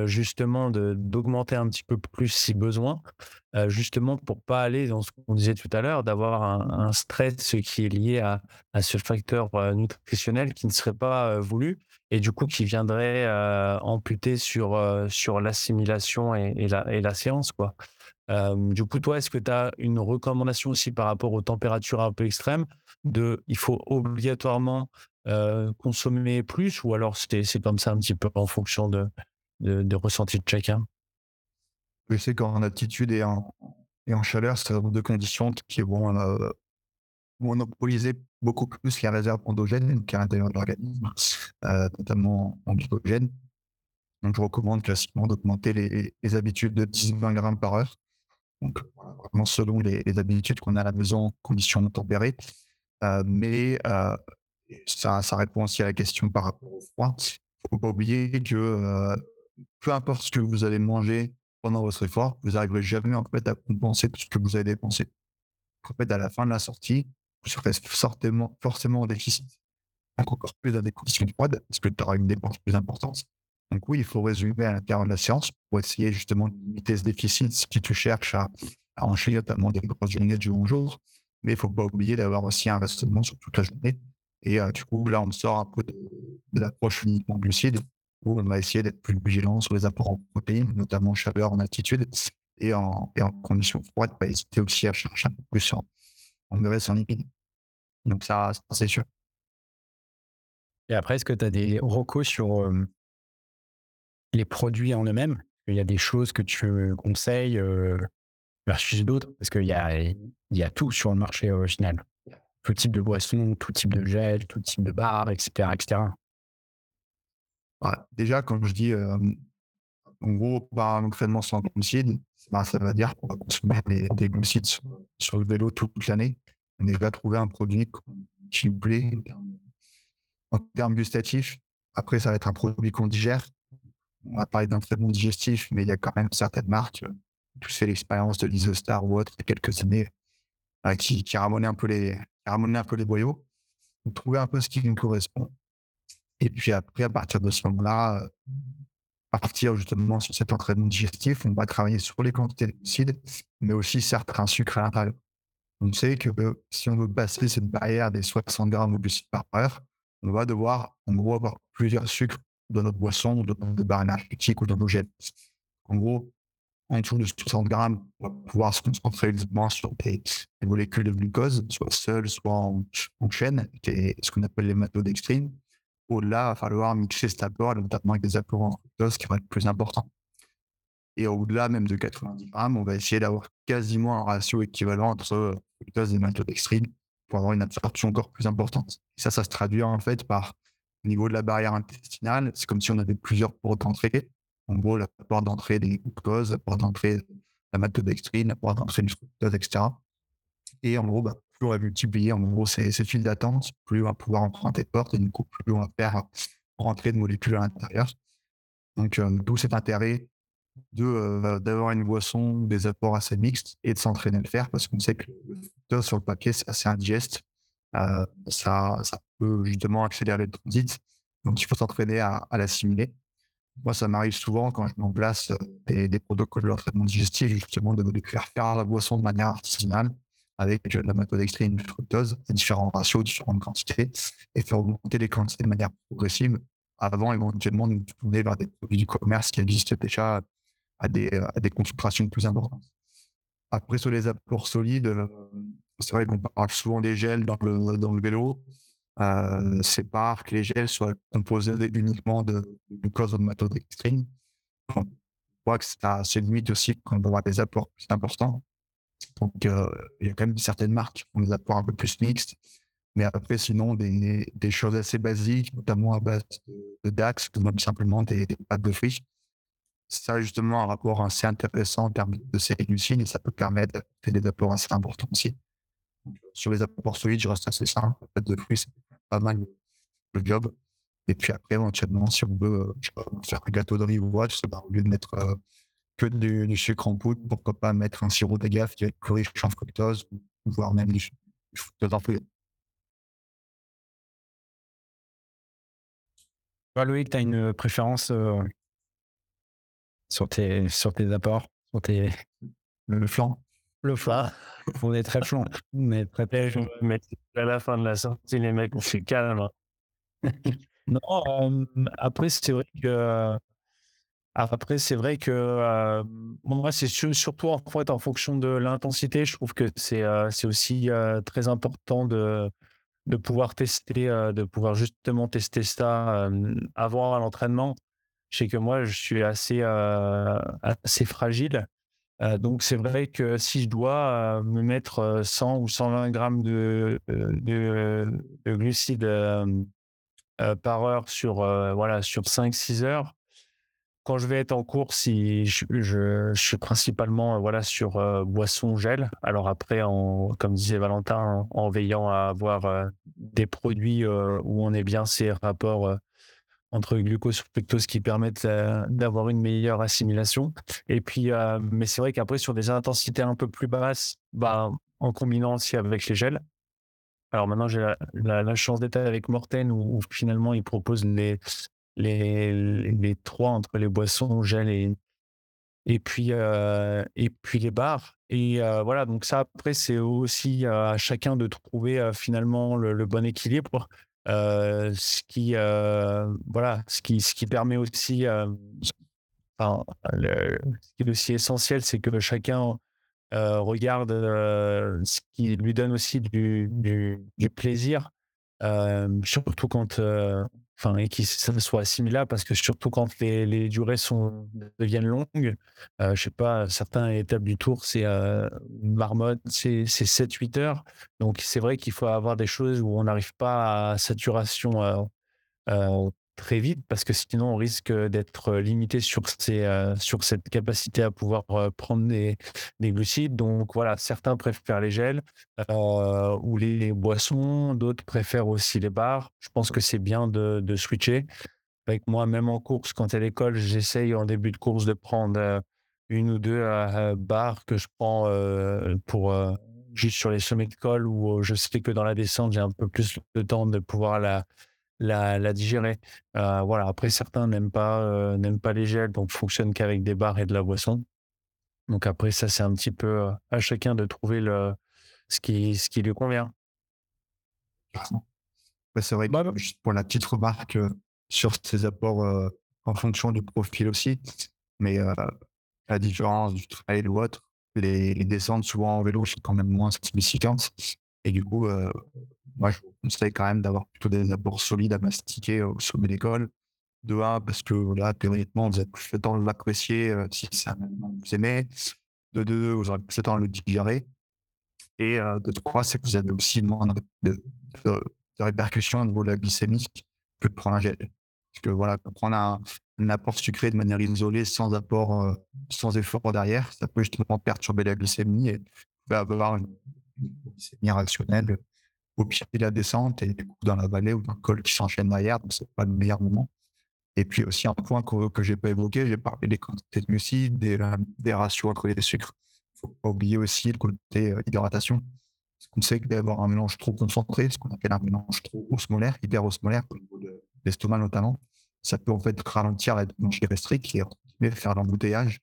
C: justement d'augmenter un petit peu plus si besoin, justement pour pas aller dans ce qu'on disait tout à l'heure, d'avoir un, stress qui est lié à, à ce facteur nutritionnel qui ne serait pas voulu et du coup qui viendrait amputer sur, sur l'assimilation et, la, et la séance. Quoi. du coup, toi, est-ce que tu as une recommandation aussi par rapport aux températures un peu extrêmes de il faut obligatoirement consommer plus ou alors c'est comme ça un petit peu en fonction de, de, ressenti de chacun?
B: Je sais qu'en altitude et en, et en chaleur, c'est deux conditions qui vont monopoliser beaucoup plus les réserves endogènes qui à l'intérieur de l'organisme, euh, notamment en glycogène. Donc, je recommande classiquement d'augmenter les, habitudes de 10-20 grammes par heure. Donc, selon les, habitudes qu'on a à la maison, conditions tempérées. Euh, mais euh, ça, répond aussi à la question par rapport au froid. Il ne faut pas oublier que peu importe ce que vous allez manger pendant votre effort, vous n'arriverez jamais en fait à compenser tout ce que vous avez dépensé. En fait, à la fin de la sortie, serez forcément, forcément en déficit. Encore plus dans des conditions froides, parce que tu auras une dépense plus importante. Donc oui, il faut résumer à l'intérieur de la séance pour essayer justement de limiter ce déficit si tu cherches à, enchaîner notamment des grosses journées du bon jour. Mais il ne faut pas oublier d'avoir aussi un raisonnement sur toute la journée. Et euh, du coup, là, on sort un peu de, l'approche uniquement glucide, où on va essayer d'être plus vigilant sur les apports en protéines, notamment chaleur en altitude, et en, et en conditions froides, pas hésiter aussi à chercher un peu plus en, on me reste en liquide. Donc ça, c'est sûr.
A: Et après, est-ce que tu as des recos sur les produits en eux-mêmes? Il y a des choses que tu conseilles versus d'autres? Parce qu'il y a, y a tout sur le marché original. Tout type de boisson, tout type de gel, tout type de bar, etc. etc.
B: déjà, quand je dis en gros, par un entraînement sans glucides, bah, ça veut dire qu'on va consommer des, glucides sur, le vélo toute l'année. On est déjà trouvé un produit qui plaît en termes gustatifs. Après, ça va être un produit qu'on digère. On va parler d'un traitement digestif, mais il y a quand même certaines marques, tous fait l'expérience de l'Isostar ou autre il y a quelques années, euh, qui, qui un peu les, un peu les boyaux. Trouver un peu ce qui nous correspond. Et puis après, à partir de ce moment-là, euh, partir justement sur cet entraînement digestif, on va travailler sur les quantités de glucides, mais aussi certains sucres à l'intérieur. On sait que euh, si on veut passer cette barrière des 60 grammes de glucides par heure, on va devoir en gros avoir plusieurs sucres dans notre boisson, dans nos barres énergétiques ou dans nos gels. En gros, en dessous de 60 grammes, on va pouvoir se concentrer uniquement sur des, molécules de glucose, soit seules, soit en, chaîne, ce qu'on appelle les maltodextrines au-delà, il va falloir mixer cet apport, notamment avec des apports en fructose qui vont être plus importants. Et au-delà même de 90 grammes, on va essayer d'avoir quasiment un ratio équivalent entre fructose et maltodextrine pour avoir une absorption encore plus importante. Et ça, ça se traduit en fait par, au niveau de la barrière intestinale, c'est comme si on avait plusieurs portes d'entrée. En gros, la porte d'entrée des glucoses, la porte d'entrée la maltodextrine, l'apport d'entraîne fructose, etc. Et en gros, bah, plus on va multiplier en gros ces, ces files d'attente, plus on va pouvoir emprunter de portes et du coup, plus on va faire rentrer de molécules à l'intérieur. Donc, d'où cet intérêt de d'avoir une boisson, des apports assez mixtes et de s'entraîner à le faire parce qu'on sait que le sur le paquet, c'est assez indigeste. ça, ça peut justement accélérer le transit. Donc, il faut s'entraîner à, l'assimiler. Moi, ça m'arrive souvent quand je mets place des, protocoles d'entraînement digestif, justement, de, de faire la boisson de manière artisanale avec la maltodextrine du fructose, à différents ratios, différentes quantités, et faire augmenter les quantités de manière progressive avant éventuellement de nous tourner vers des produits du commerce qui existent déjà à des, des concentrations plus importantes. Après, sur les apports solides, c'est vrai qu'on parle souvent des gels dans le, vélo. Euh, c'est pas que les gels soient composés uniquement de, glucose ou de maltodextrine. On voit que c'est limite aussi quand on avoir des apports plus importants. Donc, euh, il y a quand même certaines marques ont des apports un peu plus mixtes. Mais après, sinon, des, des choses assez basiques, notamment à base de, DAX, comme simplement des, pâtes de fruits. Ça justement un rapport assez intéressant en termes de ces et ça peut permettre de faire des apports assez importants aussi. sur les apports solides, je reste assez simple. Les pâtes de fruits, c'est pas mal le job. Et puis après, éventuellement, si on veut euh, faire un gâteau riz ou autre, au lieu de mettre euh, que du, sucre en poudre, pourquoi pas mettre un sirop d'agave qui va être riche en fructose, voire même du, fructose en fruits.
C: Toi, Loïc, tu as une préférence euh, sur, tes, sur tes apports sur tes...
B: Le flanc
C: Le flanc. <laughs> On est très flanc. Mais très, très
A: je vais à la fin de la sortie, les mecs, on fait calme. <laughs>
C: Non, euh, après, c'est vrai que après, c'est vrai que euh, moi, c'est surtout en fonction de l'intensité. Je trouve que c'est euh, aussi euh, très important de, de pouvoir tester, de pouvoir justement tester ça avant l'entraînement. Je sais que moi, je suis assez, assez fragile. donc, c'est vrai que si je dois me mettre 100 ou 120 grammes de, de, de glucides par heure sur, voilà, sur 5-6 heures, quand je vais être en course, je, suis principalement euh, voilà sur euh, boisson gel. Alors après, en, comme disait Valentin, en, veillant à avoir euh, des produits où on est bien ces rapports entre glucose et fructose qui permettent d'avoir une meilleure assimilation. Et puis, mais c'est vrai qu'après sur des intensités un peu plus basses, bah, en combinant aussi avec les gels. Alors maintenant, j'ai la, chance d'être avec Morten où, où, finalement il propose les, les, les, trois entre les boissons, gel et, et, puis, euh, et puis les bars. Et euh, voilà, donc ça, après, c'est aussi à chacun de trouver finalement le, bon équilibre. ce qui voilà ce qui ce qui permet aussi enfin, ce qui est aussi essentiel c'est que chacun regarde ce qui lui donne aussi du, du plaisir surtout quand enfin, et qui ça soit assimilable parce que surtout quand les, durées sont, deviennent longues, euh, je sais pas, certains étapes du tour, c'est euh, marmotte, c'est 7-8 heures. Donc, c'est vrai qu'il faut avoir des choses où on n'arrive pas à saturation euh, euh très vite parce que sinon on risque d'être limité sur, ces, euh, sur cette capacité à pouvoir euh, prendre des, des, glucides. Donc voilà, certains préfèrent les gels euh, ou les boissons, d'autres préfèrent aussi les bars. Je pense que c'est bien de, de, switcher. Avec moi, même en course, quand à l'école, j'essaye en début de course de prendre une ou deux bars que je prends pour juste sur les sommets de col où je sais que dans la descente, j'ai un peu plus de temps de pouvoir la, la, digérer. Euh, voilà. Après, certains n'aiment pas, euh, n'aiment pas les gels, donc fonctionnent qu'avec des barres et de la boisson. Donc après, ça, c'est un petit peu euh, à chacun de trouver le, ce, qui, ce qui lui convient.
B: c'est vrai que, bah, juste pour la petite remarque sur ces apports en fonction du profil aussi, mais la différence du trail ou autre, les, les, descentes souvent en vélo sont quand même moins significantes. Et du coup, moi, je conseille quand même d'avoir plutôt des apports solides à mastiquer au sommet de l'école. De un, parce que là, théoriquement, vous avez plus le temps de l'apprécier euh, si c'est un vous aimez. De deux, vous aurez plus le temps de le digérer. Et euh, de trois, c'est que vous avez aussi moins de, répercussions au niveau de la glycémie que de prendre un gel. Parce que voilà, prendre un, apport sucré de manière isolée, sans apport, sans effort derrière, ça peut justement perturber la glycémie et avoir une, glycémie rationnelle au pied de la descente et du coup dans la vallée ou dans le col qui s'enchaîne derrière, donc c'est pas le meilleur moment. Et puis aussi un point que, que j'ai pas évoqué, j'ai parlé des quantités de glucides, des, des ratios entre les sucres. Il faut pas oublier aussi le côté hydratation. Parce sait que d'avoir un mélange trop concentré, ce qu'on appelle un mélange trop osmolaire, hyperosmolaire, au niveau de l'estomac notamment, ça peut en fait ralentir la démarche gastrique et faire l'embouteillage.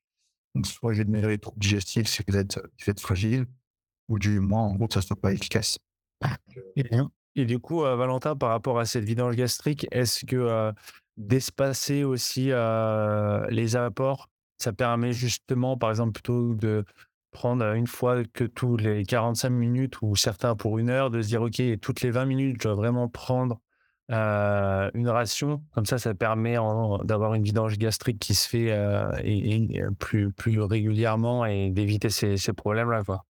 B: Donc, soit j'ai des troubles digestifs si vous êtes, fragile, ou du moins, en gros, que ça ne soit pas efficace.
C: Et, du coup, euh, Valentin, par rapport à cette vidange gastrique, est-ce que euh, d'espacer aussi euh, les apports, ça permet justement, par exemple, plutôt de prendre une fois que tous les 45 minutes ou certains pour une heure, de se dire, OK, toutes les 20 minutes, je dois vraiment prendre une ration. Comme ça, ça permet d'avoir une vidange gastrique qui se fait et, plus, plus régulièrement et d'éviter ces, ces problèmes-là. Quoi.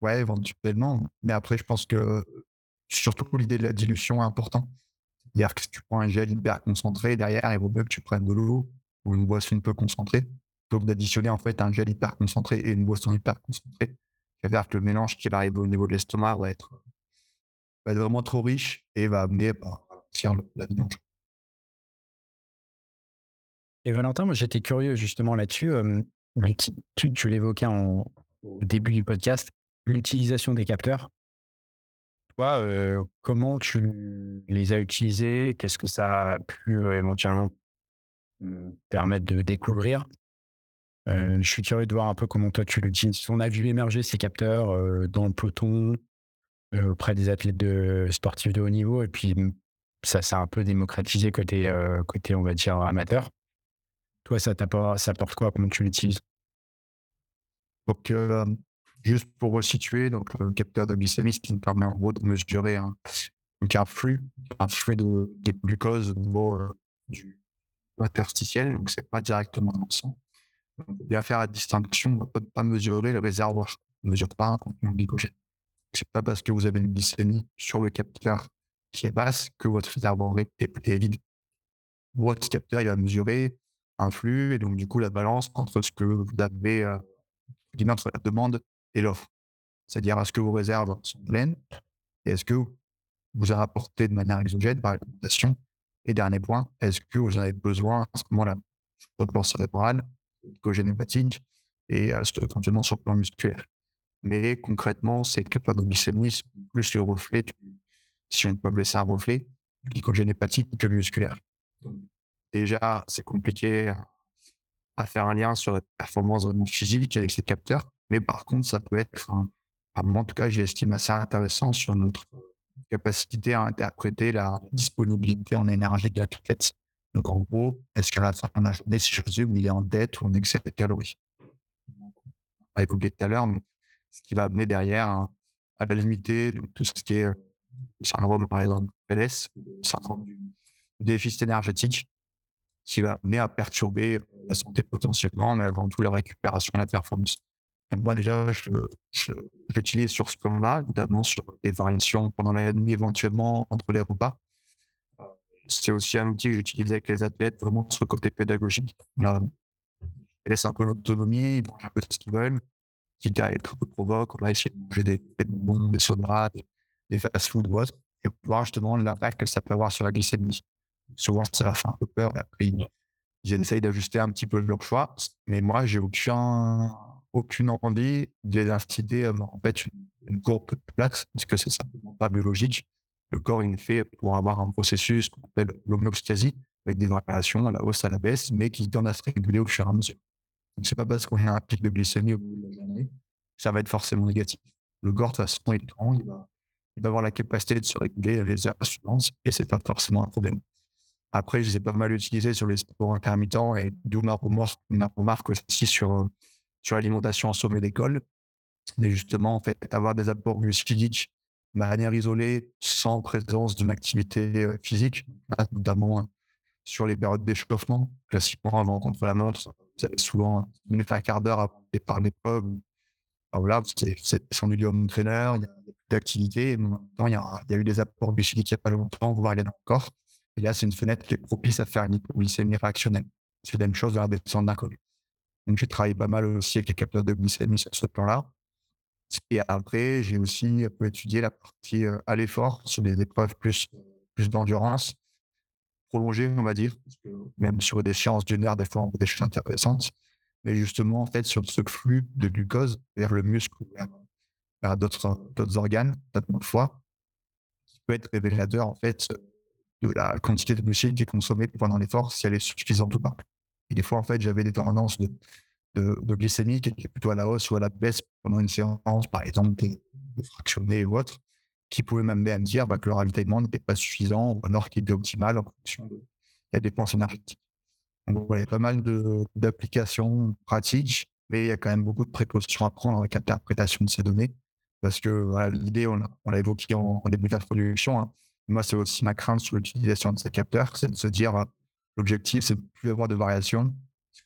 B: Ouais, éventuellement. Mais après, je pense que surtout l'idée de la dilution est importante. C'est-à-dire que si tu prends un gel hyper concentré, derrière, il vaut mieux que tu prennes de l'eau ou une boisson peu concentrée, que d'additionner en fait un gel hyper concentré et une boisson hyper concentrée. C'est-à-dire que le mélange qui va arriver au niveau de l'estomac va être, va être vraiment trop riche et va amener à tirer la vidange.
A: Et Valentin, moi j'étais curieux justement là-dessus. tu, tu l'évoquais au début du podcast l'utilisation des capteurs. Toi, euh, comment tu les as utilisés? Qu'est-ce que ça a pu euh, éventuellement mmh, permettre de découvrir? Euh, Je suis curieux de voir un peu comment toi tu l'utilises. On a vu émerger ces capteurs dans le peloton, auprès des athlètes de, sportifs de haut niveau, et puis mmh, ça s'est un peu démocratisé côté, côté, on va dire, amateur. Toi, ça t'apporte quoi? Comment tu l'utilises?
B: Donc, Juste pour resituer, donc le capteur de glycémie, qui nous permet en gros de mesurer un, un flux, un flux de, glucose au niveau euh, du interstitiel, donc c'est pas directement dans le sang. On peut bien faire la distinction, on ne peut pas mesurer le réservoir, on ne mesure pas un contenu glycogène. C'est pas parce que vous avez une glycémie sur le capteur qui est basse que votre réservoir est, vide. Votre capteur, il va mesurer un flux et donc du coup la balance entre ce que vous avez, euh, entre la demande et l'offre. C'est-à-dire, est-ce que vos réserves sont pleines et est-ce que vous en apportez de manière exogène par l'alimentation Et dernier point, est-ce que vous avez besoin à ce moment-là? Sur le plan cérébral, glycogène hépatique et éventuellement sur le plan musculaire Mais concrètement, c'est capable de glycémie plus le reflet, si on peut laisser un reflet, glycogène hépatique que musculaire. déjà, c'est compliqué à faire un lien sur la performance physique avec ces capteurs. Mais par contre, ça peut être, en tout cas, j'estime assez intéressant sur notre capacité à interpréter la disponibilité en énergie de l'athlète. Donc, en gros, est-ce qu'à la fin de la journée, si je résume, il est en dette ou en excès de calories? On a évoqué tout à l'heure, ce qui va amener derrière à la limiter tout ce qui est le syndrome, par exemple, PLS, le syndrome du déficit énergétique, qui va amener à perturber la santé potentiellement, mais avant tout la récupération et la performance moi, déjà, j'utilise sur ce plan-là, notamment sur les variations pendant la nuit, éventuellement entre les repas. C'est aussi un outil que j'utilise avec les athlètes, vraiment sur le côté pédagogique. Là, ils laissent un peu l'autonomie, ils mangent un peu ce qu'ils veulent. Quitte à être un provoque, on va essayer de manger des, des bonbons, des sodas, des, fast-food ou autre, et voir justement l'impact que ça peut avoir sur la glycémie. Souvent, ça fait un peu peur, après, essayent d'ajuster un petit peu leur choix. Mais moi, j'ai aucun aucune envie inciter à en fait une, courbe de place, parce que c'est simplement pas biologique. Le corps, il est fait pour avoir un processus qu'on appelle l'homéostasie, avec des variations à la hausse, à la baisse, mais qui tendent à se réguler au fur et à mesure. Donc, c'est pas parce qu'on a un pic de glycémie au bout de la journée, ça va être forcément négatif. Le corps, de toute façon, il il va, avoir la capacité de se réguler les heures suivantes, et c'est pas forcément un problème. Après, je les ai pas mal utilisés sur les sports intermittents, et d'où ma ma remarque aussi sur sur l'alimentation en sommet d'école. Mais justement, en fait, avoir des apports glucidiques de manière isolée, sans présence d'une activité physique, notamment euh, sur les périodes d'échauffement. Classiquement, avant contre la montre, vous avez souvent une minute, un quart d'heure de par l'épreuve. voilà, c'est son milieu entraîneur, il y a, d'activité. Il, y a, il y a eu des apports glucidiques il n'y a pas longtemps, voire il y en a encore. Et là, c'est une fenêtre qui est propice à faire une hypoglycémie réactionnelle. C'est la même chose dans la descente d'un. Donc, j'ai travaillé pas mal aussi avec les capteurs de glycémie sur ce plan-là. Et après, j'ai aussi un peu étudié la partie à l'effort sur des épreuves plus, plus d'endurance, prolongées, on va dire, même sur des séances d'une heure, des fois, on des choses intéressantes. Mais justement, en fait, sur ce flux de glucose vers le muscle ou vers, d'autres organes, notamment le foie, qui peut être révélateur, en fait, de la quantité de glucides qui est consommée pendant l'effort, si elle est suffisante ou pas. Et des fois, en fait, j'avais des tendances de glycémie qui était plutôt à la hausse ou à la baisse pendant une séance, par exemple des, fractionnés ou autre, qui pouvaient m'amener à me dire bah, que le ravitaillement n'était pas suffisant ou alors qu'il était optimal en fonction de la dépense énergétique. Donc voilà, il y a pas mal d'applications pratiques, mais il y a quand même beaucoup de précautions à prendre avec l'interprétation de ces données. Parce que l'idée, on l'a évoqué en, début d'introduction, hein. moi c'est aussi ma crainte sur l'utilisation de ces capteurs, c'est de se dire l'objectif c'est de plus avoir de variations,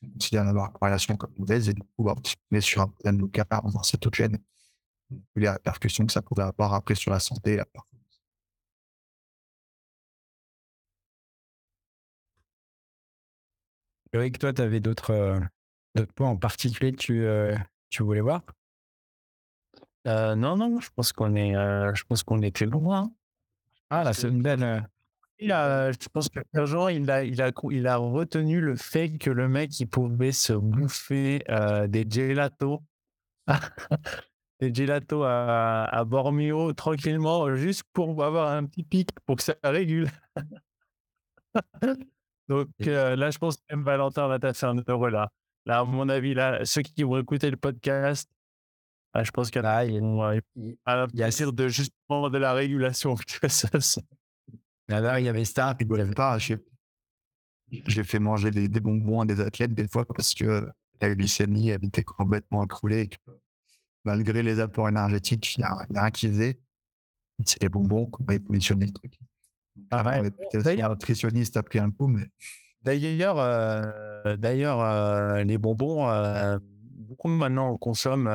B: on considère la variation comme mauvaise et du coup, bah, on sur un problème local dans cette gène, les répercussions que ça pourrait avoir après sur la santé et la performance.
A: Loïc, toi, tu avais d'autres euh, points en particulier que tu, euh, tu voulais voir?
C: Euh, Non, non, je pense qu'on est, je pense qu'on était loin.
A: Ah, là, c'est une belle,
C: il a, je pense que Jean, il a, il, a, il a retenu le fait que le mec, il pouvait se bouffer euh, des gelatos, <laughs> des gelatos à, à, Bormio tranquillement, juste pour avoir un petit pic, pour que ça régule. <laughs> Donc euh, là, je pense que même Valentin va t'affaire un euro là. Là, à mon avis, là, ceux qui vont écouter le podcast, ah, je pense qu'il y a, il y a, il y a de justement de la régulation. <laughs>
B: il y avait ça, puis ne pas. J'ai fait manger des, bonbons à des athlètes des fois parce que la glycémie elle était complètement écroulée et que malgré les apports énergétiques, il n'y a, rien qui faisait. C'est les bonbons qu'on va positionner le truc.
C: Ah ouais.
B: Nutritionniste a pris un coup, mais.
C: D'ailleurs, euh, d'ailleurs euh, les bonbons, euh, beaucoup maintenant on consomme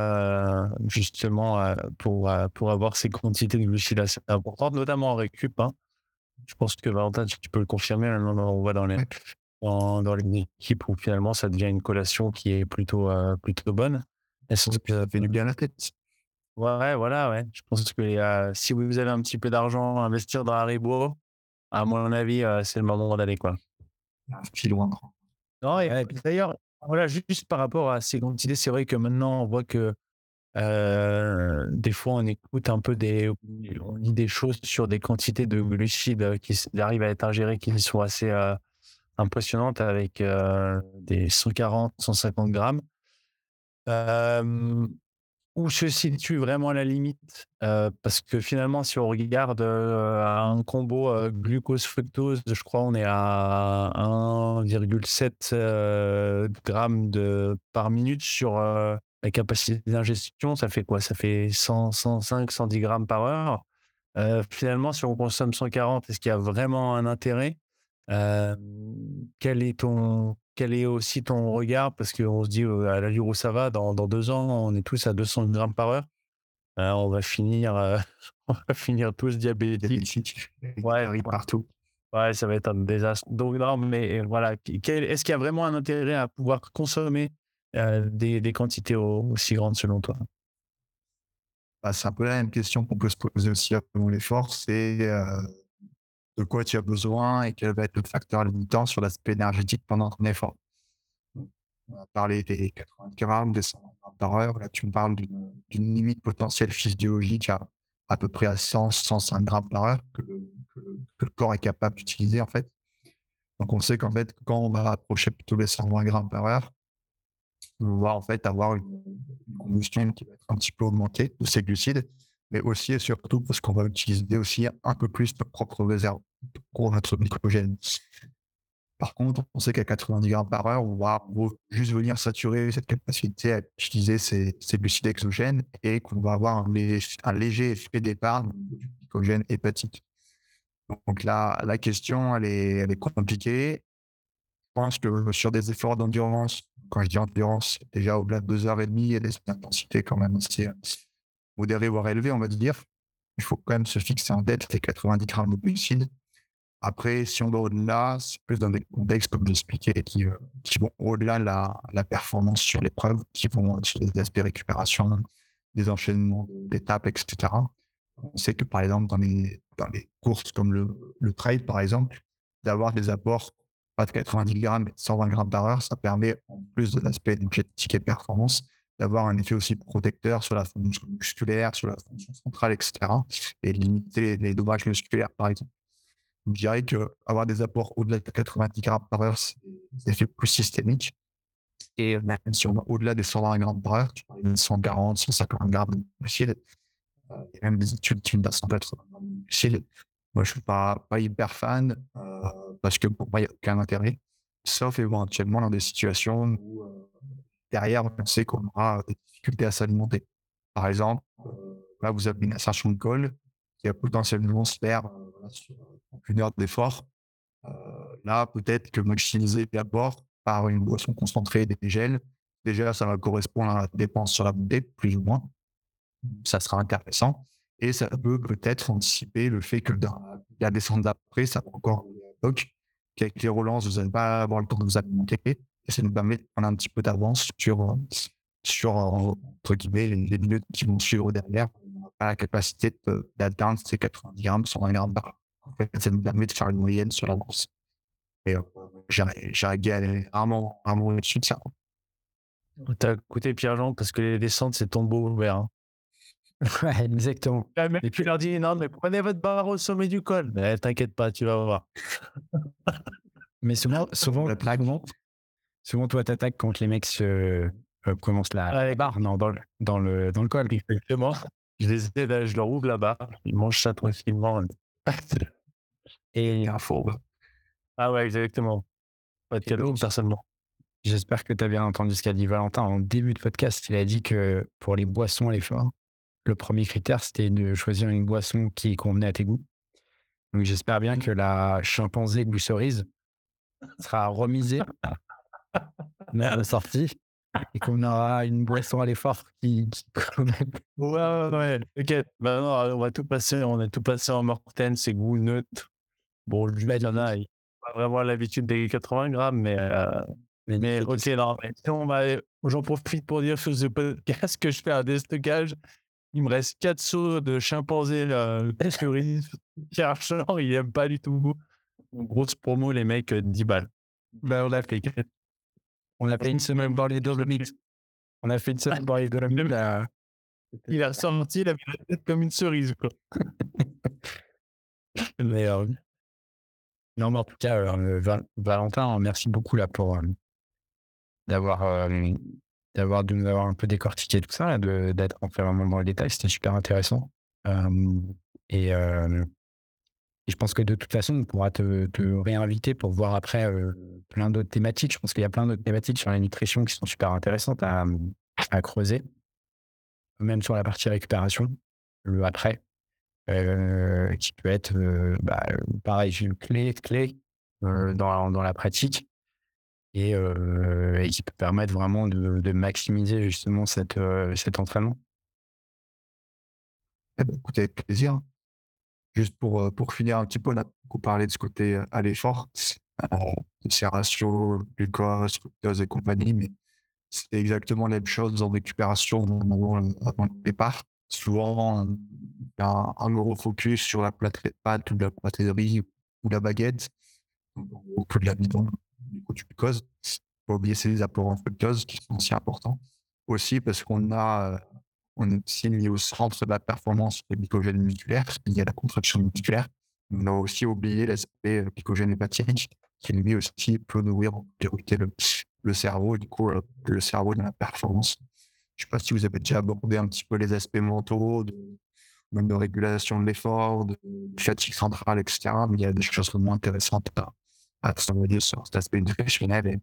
C: justement pour, pour avoir ces quantités de glucides assez importantes, notamment en récup. Hein. Je pense que Valentin, tu peux le confirmer. On voit dans les, dans, dans les équipes où finalement ça devient une collation qui est plutôt, euh, plutôt bonne.
B: que ça fait du bien à la tête.
C: Ouais, voilà, ouais. Je pense que euh, si vous avez un petit peu d'argent à investir dans Haribo, à mon avis, euh, c'est le moment d'aller, quoi.
B: Puis loin.
C: Non, et, d'ailleurs, voilà, juste par rapport à ces quantités, c'est vrai que maintenant, on voit que euh, des fois, on écoute un peu des, on lit des choses sur des quantités de glucides qui arrivent à être ingérées qui sont assez euh, impressionnantes avec euh, des 140, 150 grammes. où se situe vraiment la limite? Parce que finalement, si on regarde un combo glucose-fructose, je crois on est à 1,7 grammes de, par minute sur la capacité d'ingestion, ça fait quoi? Ça fait 100, 105, 110 grammes par heure. Euh, finalement, si on consomme 140, est-ce qu'il y a vraiment un intérêt? Euh, quel, est ton, quel est aussi ton regard? Parce qu'on se dit, euh, à l'allure où ça va, dans, dans, deux ans, on est tous à 200 grammes par heure. on, va finir, <laughs> on va finir tous diabétiques.
B: Ouais, partout.
C: Ouais, ça va être un désastre. Donc, non, mais voilà. Est-ce qu'il y a vraiment un intérêt à pouvoir consommer euh, des, quantités aussi grandes selon toi?
B: Bah, C'est un peu la même question qu'on peut se poser aussi avant l'effort, c'est euh, de quoi tu as besoin et quel va être le facteur limitant sur l'aspect énergétique pendant ton effort. On a parlé des 80 grammes, des 100 grammes par heure. Là, tu me parles d'une limite potentielle physiologique à à peu près à 100, 105 grammes par heure que le, corps est capable d'utiliser en fait. Donc on sait qu'en fait, quand on va approcher plutôt les 120 grammes par heure, on va en fait avoir une, combustion qui va être un petit peu augmentée de ces glucides, mais aussi et surtout parce qu'on va utiliser aussi un peu plus notre propre réserve pour notre glycogène. Par contre, on sait qu'à 90 grammes par heure, on va juste venir saturer cette capacité à utiliser ces, glucides exogènes et qu'on va avoir un, léger effet d'épargne du glycogène hépatique. Donc là, la question, elle est, elle est compliquée. Je pense que sur des efforts d'endurance, quand je dis endurance, déjà au-delà de deux heures et intensités quand même assez modérées, voire élevées, on va dire. Il faut quand même se fixer en tête les 90 grammes de glucides. Après, si on va au-delà, c'est plus dans des contextes, comme j'expliquais, qui, euh, qui vont au-delà de la, la performance sur l'épreuve, qui vont sur des aspects récupération, des enchaînements d'étapes, etc. On sait que, par exemple, dans les, dans les courses comme le, le trail, par exemple, d'avoir des apports pas de 90 grammes, mais 120 grammes par heure, ça permet, en plus de l'aspect énergétique et performance, d'avoir un effet aussi protecteur sur la fonction musculaire, sur la fonction centrale, etc. Et limiter les dommages musculaires, par exemple. Je dirais qu'avoir des apports au-delà de 90 grammes par heure, c'est des effets plus systémiques. Et même si on va au-delà des 120 grammes par heure, tu parles de 140, 150 grammes de glucides, euh, il même des études qui me à 180 grammes de glucides. Moi, je ne suis pas, pas hyper fan euh, parce que pour moi, il n'y a aucun intérêt, sauf éventuellement dans des situations où euh, derrière, on sait qu'on aura des difficultés à s'alimenter. Par exemple, là, vous avez une ascension de col qui va potentiellement se faire sur une heure d'effort. là, peut-être que maximiser d'abord par une boisson concentrée des gels, déjà, ça va correspondre à la dépense sur la bouteille, plus ou moins. Ça sera intéressant. Et ça peut peut-être anticiper le fait que dans la descente d'après, ça va encore bloc, qu'avec les relances, vous n'allez pas avoir le temps de vous alimenter. Et ça nous permet de prendre un petit peu d'avance sur, sur entre guillemets, les, minutes qui vont suivre derrière. On n'a pas la capacité d'atteindre ces 90 grammes, 120 grammes par en fait, ça nous permet de faire une moyenne sur la course. Et euh, j'ai gagné vraiment, vraiment au-dessus de ça.
C: T'as écouté Pierre-Jean parce que les descentes, c'est tombeau ouvert. Hein. <laughs>
A: Ouais, exactement.
C: Et puis il leur dit non, mais prenez votre barre au sommet du col. Mais t'inquiète pas, tu vas voir. <laughs>
A: mais souvent, souvent, souvent, souvent toi, t'attaques quand les mecs se, euh, commencent la, barre non, dans, le, dans, le, dans le col.
C: Exactement. Je les aide, je leur ouvre la barre, ils mangent ça tranquillement. <laughs>
A: Et un fourbe.
C: Ah ouais, exactement. Pas de cadeau, personnellement.
A: J'espère que tu as bien entendu ce qu'a dit Valentin en début de podcast. Il a dit que pour les boissons à l'effort, le premier critère, c'était de choisir une boisson qui convenait à tes goûts. Donc j'espère bien que la chimpanzé goût cerise sera remisée <laughs> à la sortie et qu'on aura une boisson à l'effort qui, qui
C: Ouais, ouais, ouais. Ok. Bah non, on va tout passer, on a tout passé en mortaine, c'est goût neutre. Bon, le il y en a, il vraiment l'habitude des 80 grammes, mais, euh, mais, ok, non, mais j'en profite pour dire sur ce podcast que je fais un déstockage. Il me reste 4 sauts de chimpanzé <laughs> il aime pas du tout. Grosse promo, les mecs, 10 euh, balles.
A: Ben, on a fait on a fait une semaine dans les Dolomites. On a fait une semaine dans les Dolomites. <laughs>
C: Il a sorti, il avait la tête comme une cerise. Quoi. <laughs>
A: mais, euh, non, mais en tout cas, euh, Valentin, merci beaucoup là pour euh, d'avoir d'avoir de nous avoir un peu décortiqué tout ça, d'être entré vraiment dans le détail. C'était super intéressant. et, je pense que de toute façon, on pourra te, réinviter pour voir après euh, plein d'autres thématiques. Je pense qu'il y a plein d'autres thématiques sur la nutrition qui sont super intéressantes à, creuser, même sur la partie récupération, le après, euh, qui peut être, euh, bah, pareil, une clé, clé dans, dans, la pratique et, qui peut permettre vraiment de, maximiser justement cette, cet entraînement.
B: Eh ben, écoutez, avec plaisir. Juste pour, euh, pour finir un petit peu, on a beaucoup parlé de ce côté euh, à l'effort, euh, ces ratios, glucose, fructose et compagnie, mais c'est exactement la même chose en récupération avant le départ. Souvent, il y a un, gros focus sur la plate de pâte ou la pâtisserie ou la baguette, ou de la bidon, du coup, glucose. Faut oublier ces apports en fructose qui sont aussi importants. Aussi parce qu'on a on est aussi mis au centre de la performance des glycogènes musculaires, il y a la contraction musculaire. On a aussi oublié l'aspect euh, glycogène hépatique, qui lui aussi peut nourrir le, cerveau, du coup, euh, le cerveau de la performance. Je ne sais pas si vous avez déjà abordé un petit peu les aspects mentaux, de, même de régulation de l'effort, de, fatigue centrale, etc. Mais il y a des choses moins intéressantes à, à travailler sur cet aspect nutritionnel et,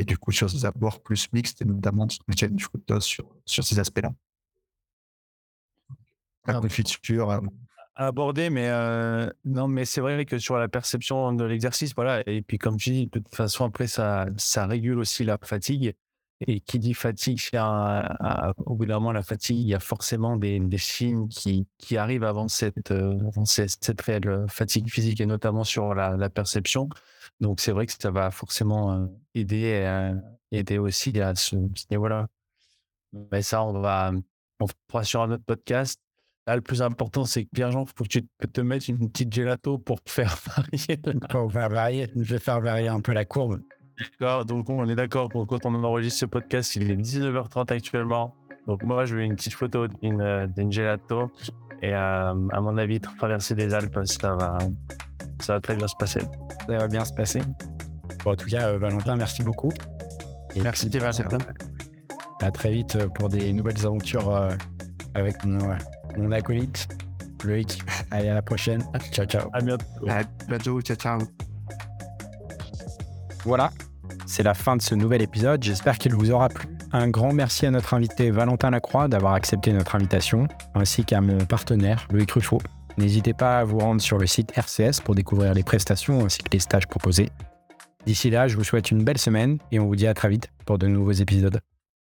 B: et du coup sur ces apports plus mixtes et notamment sur fructose sur, sur ces aspects-là la confiture.
C: À aborder, mais euh, non, mais c'est vrai que sur la perception de l'exercice, voilà. Et puis, comme je dis, de toute façon, après, ça, ça régule aussi la fatigue. Et qui dit fatigue, au bout d'un moment, la fatigue, il y a forcément des, signes qui, arrivent avant cette, cette, réelle fatigue physique et notamment sur la, perception. Donc, c'est vrai que ça va forcément aider, aider aussi à ce, niveau-là. Mais ça, on va, on fera sur un autre podcast. Là, le plus important, c'est que Pierre-Jean, il faut que tu te mettes une petite gelato pour faire <laughs> varier.
A: Pour faire varier, je vais faire varier un peu la courbe.
C: D'accord, donc on est d'accord pour quand on enregistre ce podcast, il est 19h30 actuellement. Donc moi, je veux une petite photo d'une euh, gelato. Et euh, à mon avis, traverser les Alpes, ça va, ça va très bien se passer.
A: Ça va bien se passer. Bon, en tout cas, euh, Valentin, merci beaucoup.
C: merci, Valentin.
A: À très vite pour des nouvelles aventures avec mon, mon acolyte, Loïc. Allez, à la prochaine. Ciao, ciao.
C: À bientôt.
B: À bientôt. Ciao, ciao.
A: Voilà, c'est la fin de ce nouvel épisode. J'espère qu'il vous aura plu. Un grand merci à notre invité Valentin Lacroix d'avoir accepté notre invitation, ainsi qu'à mon partenaire Loïc Ruffo. N'hésitez pas à vous rendre sur le site RCS pour découvrir les prestations ainsi que les stages proposés. D'ici là, je vous souhaite une belle semaine et on vous dit à très vite pour de nouveaux épisodes.